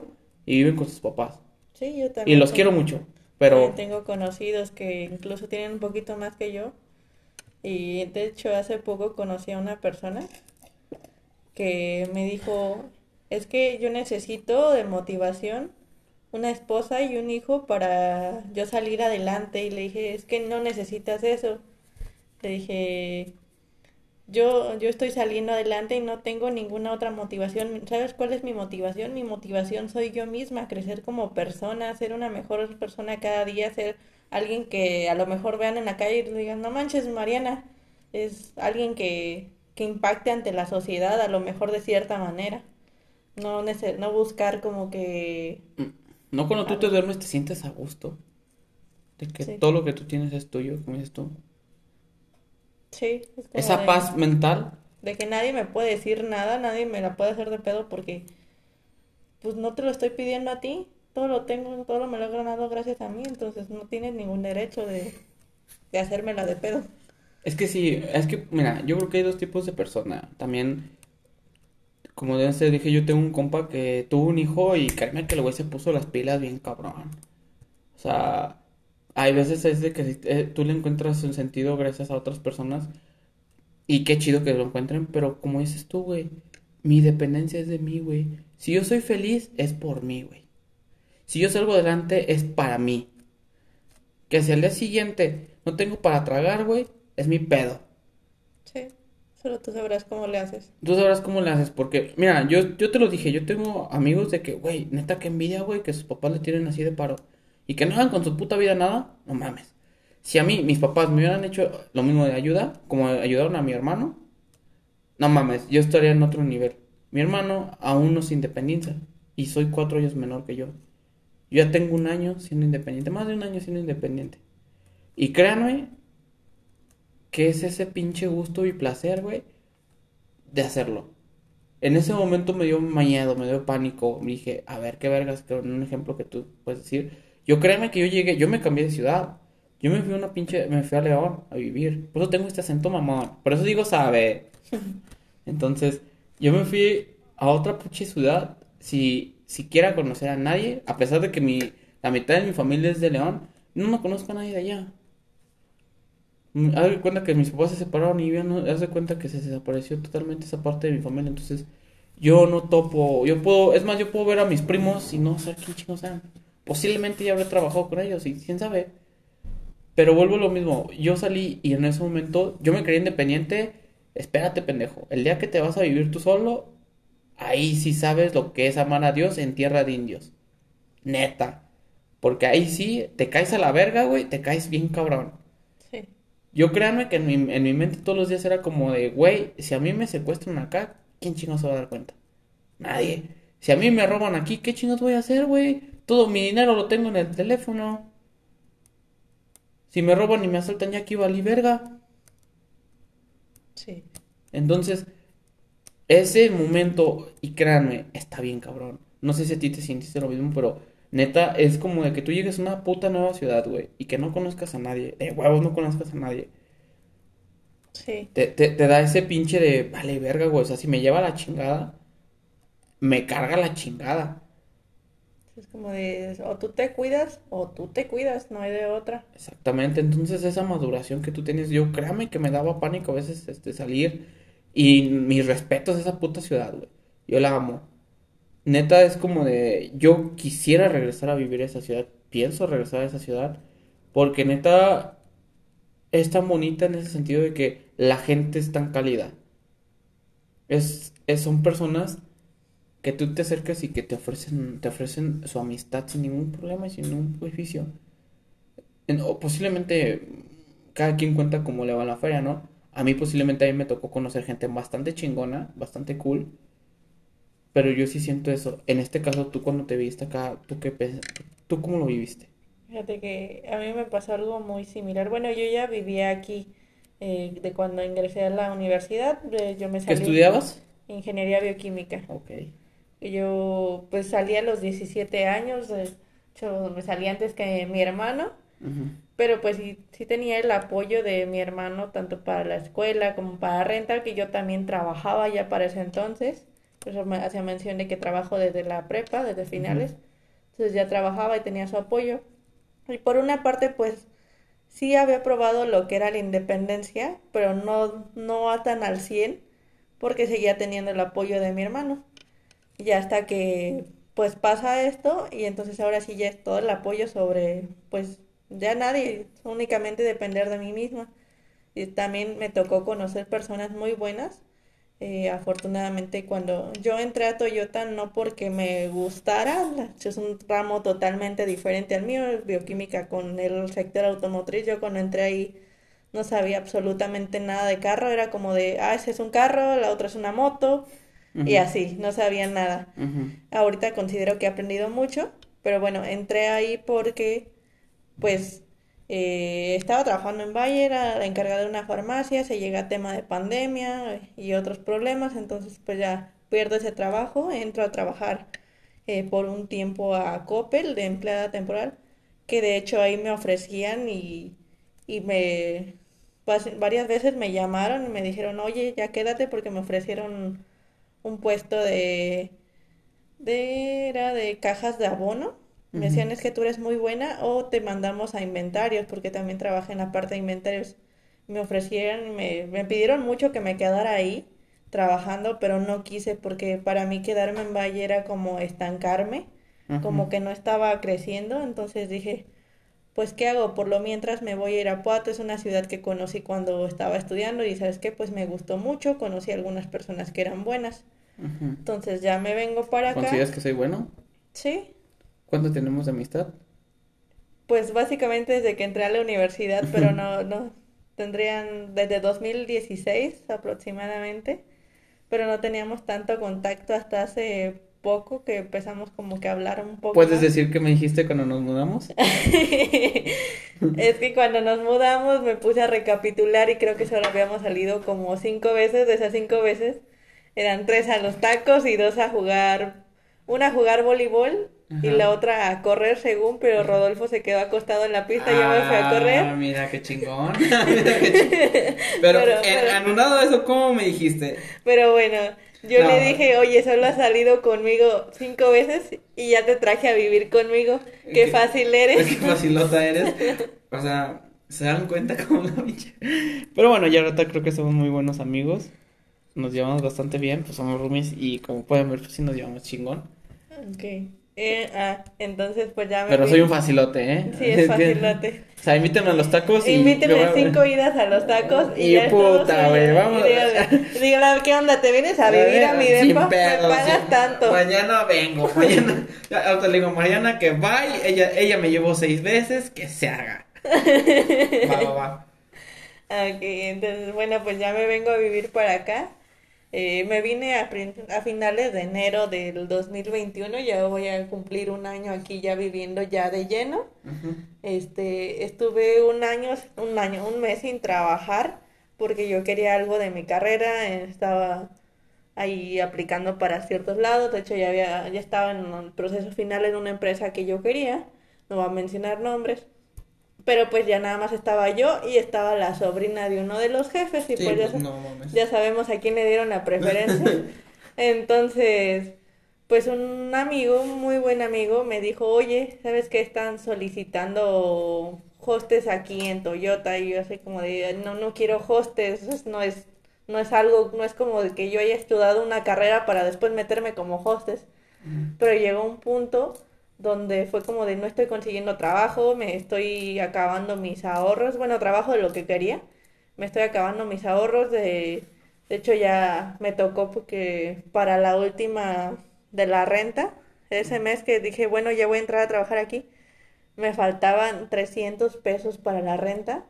Speaker 1: y viven con sus papás.
Speaker 2: Sí, yo
Speaker 1: Y
Speaker 2: también.
Speaker 1: los
Speaker 2: tengo-
Speaker 1: quiero mucho. Pero
Speaker 2: tengo conocidos que incluso tienen un poquito más que yo. Y de hecho hace poco conocí a una persona que me dijo, es que yo necesito de motivación una esposa y un hijo para yo salir adelante. Y le dije, es que no necesitas eso. Le dije, yo, yo estoy saliendo adelante y no tengo ninguna otra motivación. ¿Sabes cuál es mi motivación? Mi motivación soy yo misma, crecer como persona, ser una mejor persona cada día, ser alguien que a lo mejor vean en la calle y digan, no manches, Mariana, es alguien que, que impacte ante la sociedad, a lo mejor de cierta manera. No, no buscar como que...
Speaker 1: no cuando tú te duermes te sientes a gusto. De que
Speaker 2: Sí.
Speaker 1: todo lo que tú tienes es tuyo, como dices tú.
Speaker 2: Sí, es como
Speaker 1: Esa
Speaker 2: de-
Speaker 1: paz mental.
Speaker 2: de que nadie me puede decir nada, nadie me la puede hacer de pedo porque pues no te lo estoy pidiendo a ti, todo lo tengo, todo lo me lo he ganado gracias a mí, entonces no tienes ningún derecho de, de hacérmela de pedo.
Speaker 1: Es que sí, es que, mira, yo creo que hay dos tipos de persona. También, como ya te dije, yo tengo un compa que tuvo un hijo y créeme que el güey se puso las pilas bien cabrón. O sea, hay veces es de que eh, tú le encuentras un sentido gracias a otras personas y qué chido que lo encuentren, pero como dices tú, güey, mi dependencia es de mí, güey. Si yo soy feliz, es por mí, güey. Si yo salgo adelante, es para mí. Que si al día siguiente no tengo para tragar, güey, es mi pedo.
Speaker 2: Sí, solo tú sabrás cómo le haces.
Speaker 1: Tú sabrás cómo le haces, porque, mira, yo, yo te lo dije, yo tengo amigos de que, güey, neta que envidia, güey, que sus papás le tienen así de paro. Y que no hagan con su puta vida nada, no mames. Si a mí, mis papás me hubieran hecho lo mismo de ayuda, como ayudaron a mi hermano, no mames, yo estaría en otro nivel. Mi hermano aún no se independiza y soy cuatro años menor que yo. Yo ya tengo un año siendo independiente, más de un año siendo independiente. Y créanme que es ese pinche gusto y placer, güey, de hacerlo. En ese momento me dio miedo, me dio pánico. Me dije, a ver, qué vergas, que un ejemplo que tú puedes decir. Yo créeme que yo llegué, yo me cambié de ciudad. Yo me fui a una pinche, me fui a León a vivir. Por eso tengo este acento mamón. Por eso digo sabe. Entonces, yo me fui a otra pinche ciudad si siquiera conocer a nadie, a pesar de que mi, la mitad de mi familia es de León, no me conozco a nadie de allá. Mm, Haz de cuenta que mis papás se separaron y yo no, haz de cuenta que se desapareció totalmente esa parte de mi familia, entonces yo no topo, yo puedo, es más, yo puedo ver a mis primos y no sé quién chingos sean. Posiblemente ya habré trabajado con ellos y quién sabe. Pero vuelvo a lo mismo, yo salí y en ese momento yo me creí independiente. Espérate, pendejo. El día que te vas a vivir tú solo, ahí sí sabes lo que es amar a Dios en tierra de indios. Neta. Porque ahí sí te caes a la verga, güey, te caes bien cabrón.
Speaker 2: Sí,
Speaker 1: Yo créanme que en mi, en mi mente todos los días era como de, güey, si a mí me secuestran acá, ¿quién chingados se va a dar cuenta? Nadie. Si a mí me roban aquí, ¿qué chingados voy a hacer, güey? Todo mi dinero lo tengo en el teléfono. Si me roban y me asaltan ya aquí valí verga.
Speaker 2: sí.
Speaker 1: Entonces, ese momento, y créanme, está bien cabrón. No sé si a ti te sintiste lo mismo, pero neta, es como de que tú llegues a una puta nueva ciudad, güey, y que no conozcas a nadie. De huevos no conozcas a nadie.
Speaker 2: Sí,
Speaker 1: Te, te, te da ese pinche de, vale, verga, güey. O sea, si me lleva la chingada, me carga la chingada.
Speaker 2: Es como de, o tú te cuidas o tú te cuidas, no hay de otra.
Speaker 1: Exactamente. Entonces, esa maduración que tú tienes, yo créame que me daba pánico a veces este, salir. Y mis respetos a esa puta ciudad, güey. Yo la amo. Neta, es como de, yo quisiera regresar a vivir a esa ciudad. Pienso regresar a esa ciudad. Porque neta, es tan bonita en ese sentido de que la gente es tan cálida. Es, es- son personas que tú te acercas y que te ofrecen, te ofrecen su amistad sin ningún problema y sin ningún prejuicio. En- o posiblemente cada quien cuenta cómo le va la feria, ¿no? A mí posiblemente a mí me tocó conocer gente bastante chingona, bastante cool. Pero yo sí siento eso. En este caso, tú cuando te viste acá, ¿tú qué ¿Tú cómo lo viviste?
Speaker 2: Fíjate que a mí me pasó algo muy similar. Bueno, yo ya vivía aquí, eh, de cuando ingresé a la universidad. yo me
Speaker 1: ¿Qué
Speaker 2: salí
Speaker 1: estudiabas?
Speaker 2: ingeniería bioquímica.
Speaker 1: Ok.
Speaker 2: Yo pues salí a los 17 años, me salí antes que mi hermano, pero pues sí, sí tenía el apoyo de mi hermano tanto para la escuela como para renta, que yo también trabajaba ya para ese entonces. Por eso me hacía mención de que trabajo desde la prepa, desde finales. Entonces ya trabajaba y tenía su apoyo. Y por una parte pues sí había probado lo que era la independencia, pero no, no a tan al 100 porque seguía teniendo el apoyo de mi hermano. Y hasta que pues pasa esto y entonces ahora sí ya es todo el apoyo sobre pues ya nadie, únicamente depender de mí misma. Y también me tocó conocer personas muy buenas. Eh, afortunadamente cuando yo entré a Toyota no porque me gustara, es un ramo totalmente diferente al mío, bioquímica con el sector automotriz. Yo cuando entré ahí no sabía absolutamente nada de carro, era como de, ah, ese es un carro, la otra es una moto y así, no sabía nada. Ahorita considero que he aprendido mucho, pero bueno, entré ahí porque, pues, eh, estaba trabajando en Valle, era la encargada de una farmacia, se llega a tema de pandemia y otros problemas, entonces pues ya pierdo ese trabajo, entro a trabajar eh, por un tiempo a Coppel de empleada temporal, que de hecho ahí me ofrecían y, y me pas- varias veces me llamaron y me dijeron, oye, ya quédate porque me ofrecieron un puesto de de, era de cajas de abono. Me decían, es que tú eres muy buena o te mandamos a inventarios, porque también trabajé en la parte de inventarios. Me ofrecieron, me, me pidieron mucho que me quedara ahí trabajando, pero no quise porque para mí quedarme en Valle era como estancarme, como que no estaba creciendo, entonces dije, pues ¿qué hago? Por lo mientras me voy a Irapuato, es una ciudad que conocí cuando estaba estudiando y ¿sabes qué? Pues me gustó mucho, conocí a algunas personas que eran buenas. Entonces ya me vengo para acá.
Speaker 1: ¿Consideras que soy bueno?
Speaker 2: Sí,
Speaker 1: ¿Cuánto tenemos de amistad?
Speaker 2: pues básicamente desde que entré a la universidad, pero no, no, tendrían desde 2016 aproximadamente, pero no teníamos tanto contacto hasta hace poco que empezamos como que a hablar un poco
Speaker 1: ¿Puedes
Speaker 2: más.
Speaker 1: decir qué me dijiste cuando nos mudamos?
Speaker 2: Es que cuando nos mudamos me puse a recapitular y creo que solo habíamos salido como cinco veces, de esas cinco veces eran tres a los tacos y dos a jugar, una a jugar voleibol y la otra a correr según, pero Rodolfo se quedó acostado en la pista y yo me fui a
Speaker 1: Ah,
Speaker 2: correr.
Speaker 1: mira qué chingón. Mira qué chingón. Pero,
Speaker 2: Pero-
Speaker 1: en-
Speaker 2: pero-
Speaker 1: anulado eso, ¿cómo me dijiste?
Speaker 2: Pero bueno, yo
Speaker 1: No.
Speaker 2: le dije, oye, solo has salido conmigo cinco veces y ya te traje a vivir conmigo. Qué
Speaker 1: Qué-
Speaker 2: fácil eres.
Speaker 1: Qué facilota eres. O sea, se dan cuenta como la pinche. Pero bueno, ya ahorita creo que somos muy buenos amigos. Nos llevamos bastante bien, pues somos roomies y como pueden ver, pues sí nos llevamos chingón.
Speaker 2: Ok. Eh, ah, entonces pues ya me
Speaker 1: Pero
Speaker 2: fui.
Speaker 1: soy un facilote, ¿eh?
Speaker 2: Sí, es facilote.
Speaker 1: O sea, invítame a los tacos y...
Speaker 2: Invíteme
Speaker 1: yo voy a-
Speaker 2: cinco idas a los tacos y,
Speaker 1: Y
Speaker 2: ya
Speaker 1: puta, güey, vamos.
Speaker 2: Dígale, ¿qué onda? ¿Te vienes a vivir a mi depa? ¿Me pagas
Speaker 1: sin-
Speaker 2: tanto?
Speaker 1: Mañana vengo, mañana. Ya, ahorita le digo, Mariana, que bye. Ella, ella me llevó seis veces, que se haga. Va, va, va.
Speaker 2: Ok, entonces, bueno, pues ya me vengo a vivir para acá. Eh, me vine a, a finales de enero del 2021, ya voy a cumplir un año aquí ya viviendo ya de lleno. Este, estuve un año, un año, un mes sin trabajar porque yo quería algo de mi carrera, estaba ahí aplicando para ciertos lados, de hecho ya había, ya estaba en un proceso final en una empresa que yo quería, no voy a mencionar nombres, pero pues ya nada más estaba yo y estaba la sobrina de uno de los jefes y
Speaker 1: Sí,
Speaker 2: pues ya,
Speaker 1: no
Speaker 2: ya sabemos a quién le dieron la preferencia. Entonces, pues un amigo, un muy buen amigo, me dijo, oye, ¿sabes qué están solicitando hostes aquí en Toyota? Y yo así como de, no, no quiero hostes, no es, no es algo, no es como de que yo haya estudiado una carrera para después meterme como hostes. Pero llegó un punto donde fue como de no estoy consiguiendo trabajo, me estoy acabando mis ahorros, bueno, trabajo de lo que quería, me estoy acabando mis ahorros, de, de hecho ya me tocó porque para la última de la renta, ese mes que dije, bueno, ya voy a entrar a trabajar aquí, me faltaban 300 pesos para la renta.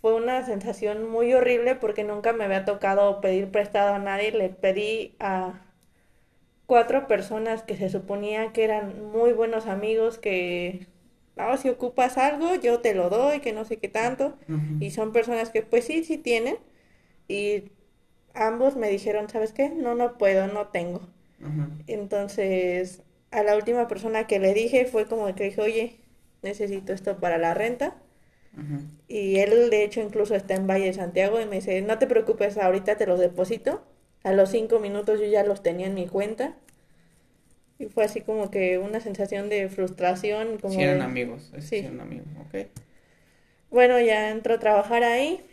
Speaker 2: Fue una sensación muy horrible porque nunca me había tocado pedir prestado a nadie. Le pedí a cuatro personas que se suponía que eran muy buenos amigos, que no, si ocupas algo, yo te lo doy, que no sé qué tanto. Y son personas que pues sí, sí tienen. Y ambos me dijeron, ¿sabes qué? No, no puedo, no tengo. Entonces, a la última persona que le dije fue como que dije, oye, necesito esto para la renta. Y él, de hecho, incluso está en Valle de Santiago y me dice, no te preocupes, ahorita te los deposito. A los cinco minutos yo ya los tenía en mi cuenta. Y fue así como que una sensación de frustración, como
Speaker 1: Si eran
Speaker 2: de-
Speaker 1: amigos, esos
Speaker 2: Sí.
Speaker 1: sí eran amigos, ok.
Speaker 2: Bueno, ya entró a trabajar ahí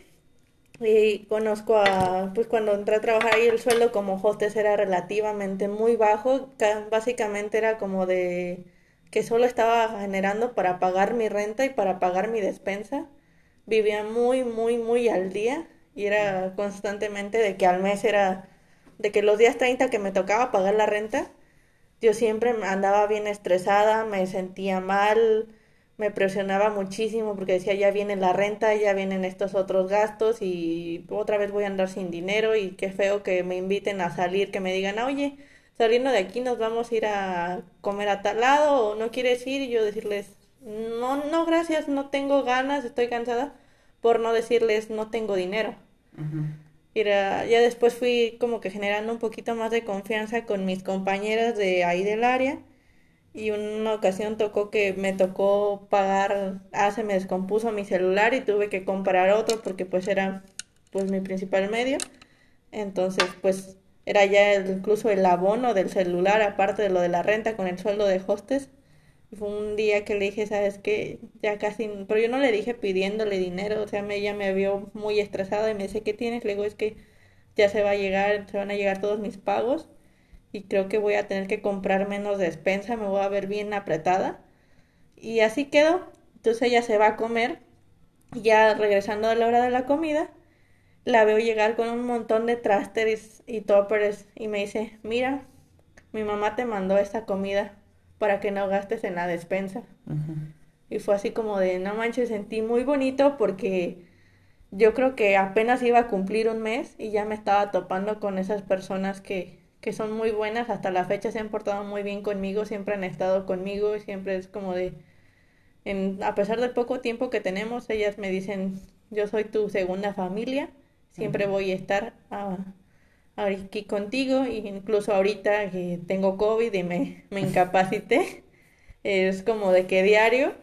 Speaker 2: y conozco a, pues cuando entré a trabajar ahí el sueldo como hostess era relativamente muy bajo, ca- básicamente era como de que solo estaba generando para pagar mi renta y para pagar mi despensa. Vivía muy, muy, muy al día y era constantemente de que al mes era, de que los días 30 que me tocaba pagar la renta, yo siempre andaba bien estresada, me sentía mal, me presionaba muchísimo porque decía, ya viene la renta, ya vienen estos otros gastos y otra vez voy a andar sin dinero y qué feo que me inviten a salir, que me digan, oye, saliendo de aquí nos vamos a ir a comer a tal lado o no quieres ir y yo decirles, no, no, gracias, no tengo ganas, estoy cansada, por no decirles, no tengo dinero. Era, ya después fui como que generando un poquito más de confianza con mis compañeras de ahí del área y una ocasión tocó que me tocó pagar, ah, se me descompuso mi celular y tuve que comprar otro porque pues era pues mi principal medio. Entonces pues era ya el- incluso el abono del celular aparte de lo de la renta con el sueldo de hostes. Fue un día que le dije, sabes que ya casi, pero yo no le dije pidiéndole dinero, o sea, ella me vio muy estresada y me dice, ¿qué tienes? Le digo, es que ya se va a llegar, se van a llegar todos mis pagos y creo que voy a tener que comprar menos despensa, me voy a ver bien apretada. Y así quedó. Entonces ella se va a comer, ya regresando a la hora de la comida, la veo llegar con un montón de trastes y toppers y me dice, mira, mi mamá te mandó esta comida para que no gastes en la despensa. Y fue así como de, no manches, sentí muy bonito porque yo creo que apenas iba a cumplir un mes y ya me estaba topando con esas personas que, que son muy buenas, hasta la fecha se han portado muy bien conmigo, siempre han estado conmigo y siempre es como de, en, a pesar del poco tiempo que tenemos, ellas me dicen, yo soy tu segunda familia, siempre voy a estar ah, aquí contigo, y incluso ahorita que tengo COVID y me, me incapacité, es como de que diario,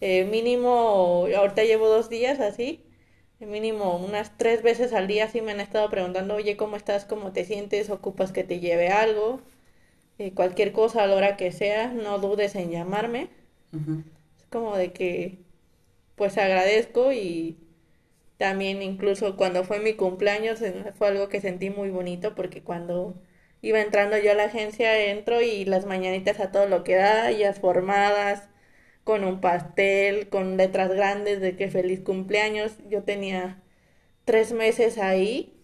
Speaker 2: eh, mínimo, ahorita llevo dos días así, mínimo unas tres veces al día sí me han estado preguntando, oye, ¿cómo estás? ¿Cómo te sientes? ¿Ocupas que te lleve algo? Eh, cualquier cosa a la hora que sea, no dudes en llamarme.
Speaker 1: Ajá.
Speaker 2: Es como de que, pues agradezco y también incluso cuando fue mi cumpleaños eh, fue algo que sentí muy bonito porque cuando iba entrando yo a la agencia entro y las mañanitas a todo lo que da, ellas formadas, con un pastel, con letras grandes de que feliz cumpleaños. Yo tenía tres meses ahí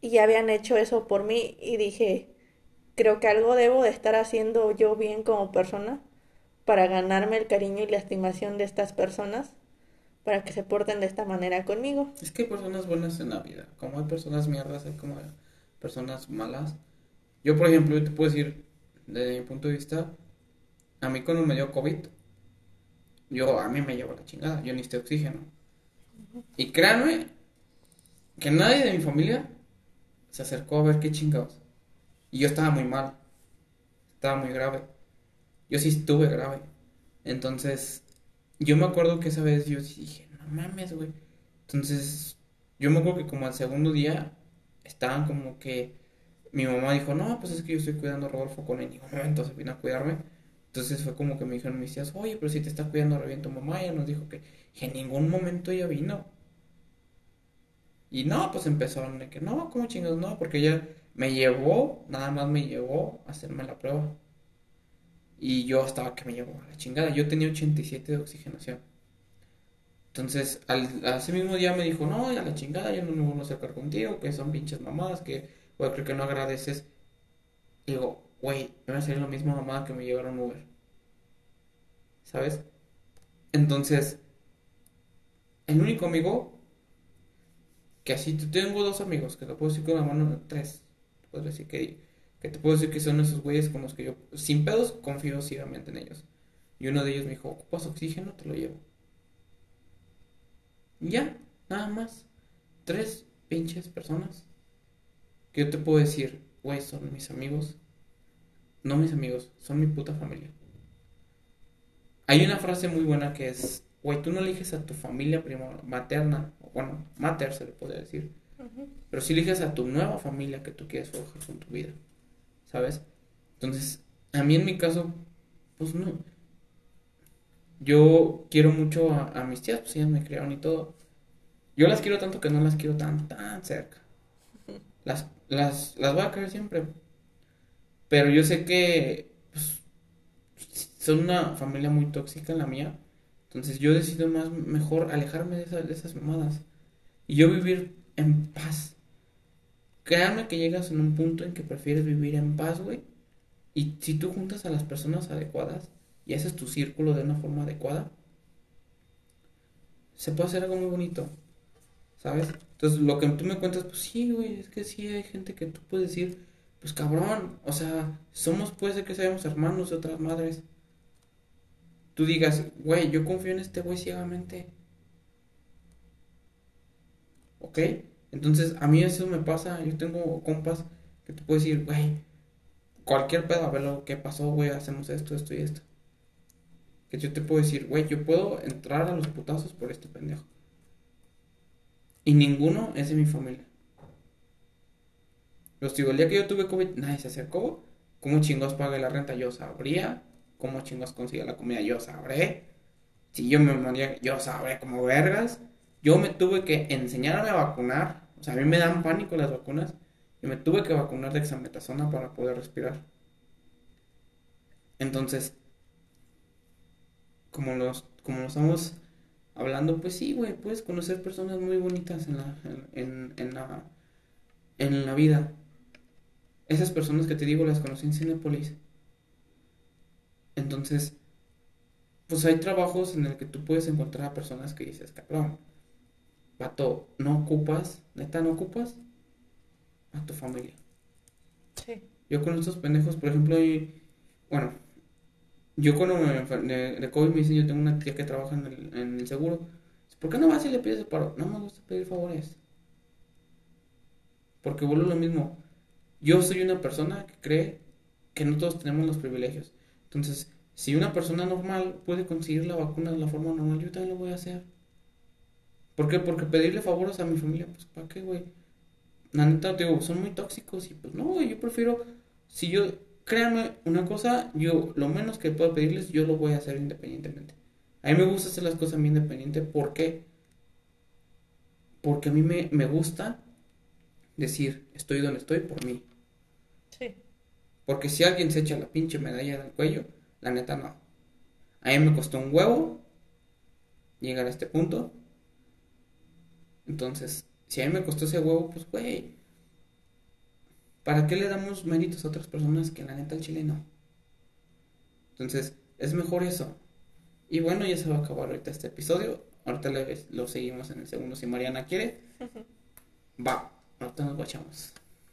Speaker 2: y ya habían hecho eso por mí y dije, creo que algo debo de estar haciendo yo bien como persona para ganarme el cariño y la estimación de estas personas para que se porten de esta manera conmigo.
Speaker 1: Es que hay personas buenas en la vida, como hay personas mierdas, hay como personas malas. Yo, por ejemplo, yo te puedo decir, desde mi punto de vista, a mí cuando me dio COVID, yo, a mí me llevó la chingada, yo necesité oxígeno. Y créanme que nadie de mi familia se acercó a ver qué chingados. Y yo estaba muy mal, estaba muy grave. Yo sí estuve grave. Entonces, yo me acuerdo que esa vez yo dije, no mames, güey. Entonces, yo me acuerdo que como al segundo día estaban como que mi mamá dijo, no, pues es que yo estoy cuidando a Rodolfo con el hijo, entonces vino a cuidarme. Entonces fue como que me dijeron mis tías, oye, pero si te está cuidando re bien tu mamá, ella nos dijo que, que en ningún momento ella vino. Y no, pues empezaron de que no, ¿cómo chingados no? Porque ella me llevó, nada más me llevó a hacerme la prueba. Y yo estaba que me llevó a la chingada. Yo tenía 87 de oxigenación. Entonces, al, a ese mismo día me dijo, no, ya la chingada, yo no me voy a acercar contigo, que son pinches mamadas, que, güey, creo que no agradeces. Y digo, güey, me va a salir lo mismo mamada que me llevaron Uber. ¿Sabes? Entonces, el único amigo que así, te- tengo dos amigos, que te puedo decir con la mano, tres, puedo decir que, que te puedo decir que son esos güeyes con los que yo, sin pedos, confío ciegamente en ellos. Y uno de ellos me dijo, ¿ocupas oxígeno? Te lo llevo. Y ya, nada más. Tres pinches personas. Que yo te puedo decir, güey, son mis amigos. No mis amigos, son mi puta familia. Hay una frase muy buena que es, güey, tú no eliges a tu familia primo, materna, o bueno, mater se le puede decir, pero sí eliges a tu nueva familia que tú quieres forjar con tu vida, ¿sabes? Entonces, a mí en mi caso, pues no. Yo quiero mucho a, mis tías, pues ellas me criaron y todo. Yo las quiero tanto que no las quiero tan, tan cerca. Las, las, las voy a querer siempre. Pero yo sé que pues, son una familia muy tóxica la mía. Entonces yo decido más mejor alejarme de, esa- de esas mamadas. Y yo vivir en paz. Créanme que llegas en un punto en que prefieres vivir en paz, güey. Y si tú juntas a las personas adecuadas y haces tu círculo de una forma adecuada, se puede hacer algo muy bonito. ¿Sabes? Entonces, lo que tú me cuentas, pues sí, güey, es que sí hay gente que tú puedes decir, pues cabrón, o sea, somos, puede ser que seamos hermanos de otras madres. Tú digas, güey, yo confío en este güey ciegamente. ¿Ok? Entonces, a mí eso me pasa, yo tengo compas que te puedo decir, güey, cualquier pedo, a ver lo que pasó, güey, hacemos esto, esto y esto. Que yo te puedo decir, güey, yo puedo entrar a los putazos por este pendejo. Y ninguno es de mi familia. Los digo, el día que yo tuve COVID, nadie se acercó. ¿Cómo chingos pague la renta? Yo sabría. ¿Cómo chingos consigue la comida? Yo sabré. Si yo me moría, yo sabré como vergas. Yo me tuve que enseñarme a vacunar. O sea, a mí me dan pánico las vacunas. Y me tuve que vacunar de exametasona para poder respirar. Entonces, como los, como lo estamos hablando, pues sí, güey, puedes conocer personas muy bonitas en la, en, en, en la, en la vida. Esas personas que te digo las conocí en Cinepolis. Entonces, pues hay trabajos en el que tú puedes encontrar a personas que dices, cabrón, vato, no ocupas, neta, no ocupas a tu familia.
Speaker 2: Sí.
Speaker 1: Yo con estos pendejos, por ejemplo, y, bueno, yo cuando me enfer- de, COVID me dicen, yo tengo una tía que trabaja en el, en el seguro. ¿Por qué no vas y le pides el paro? No me gusta pedir favores. Porque vuelvo lo mismo. Yo soy una persona que cree que no todos tenemos los privilegios. Entonces, si una persona normal puede conseguir la vacuna de la forma normal, yo también lo voy a hacer. ¿Por qué? Porque pedirle favores a mi familia, pues, ¿para qué, güey? La neta, digo, son muy tóxicos y pues no, güey, yo prefiero, si yo, créanme una cosa, yo lo menos que puedo pedirles, yo lo voy a hacer independientemente. A mí me gusta hacer las cosas a mí independiente, ¿por qué? Porque a mí me, me gusta decir, estoy donde estoy por mí.
Speaker 2: Sí.
Speaker 1: Porque si alguien se echa la pinche medalla del cuello, la neta no. A mí me costó un huevo llegar a este punto. Entonces, si a mí me costó ese huevo, pues güey, ¿para qué le damos méritos a otras personas que la neta el chile no? Entonces, es mejor eso. Y bueno, ya se va a acabar ahorita este episodio. Ahorita le- lo seguimos en el segundo si Mariana quiere. Va, ahorita nos guachamos.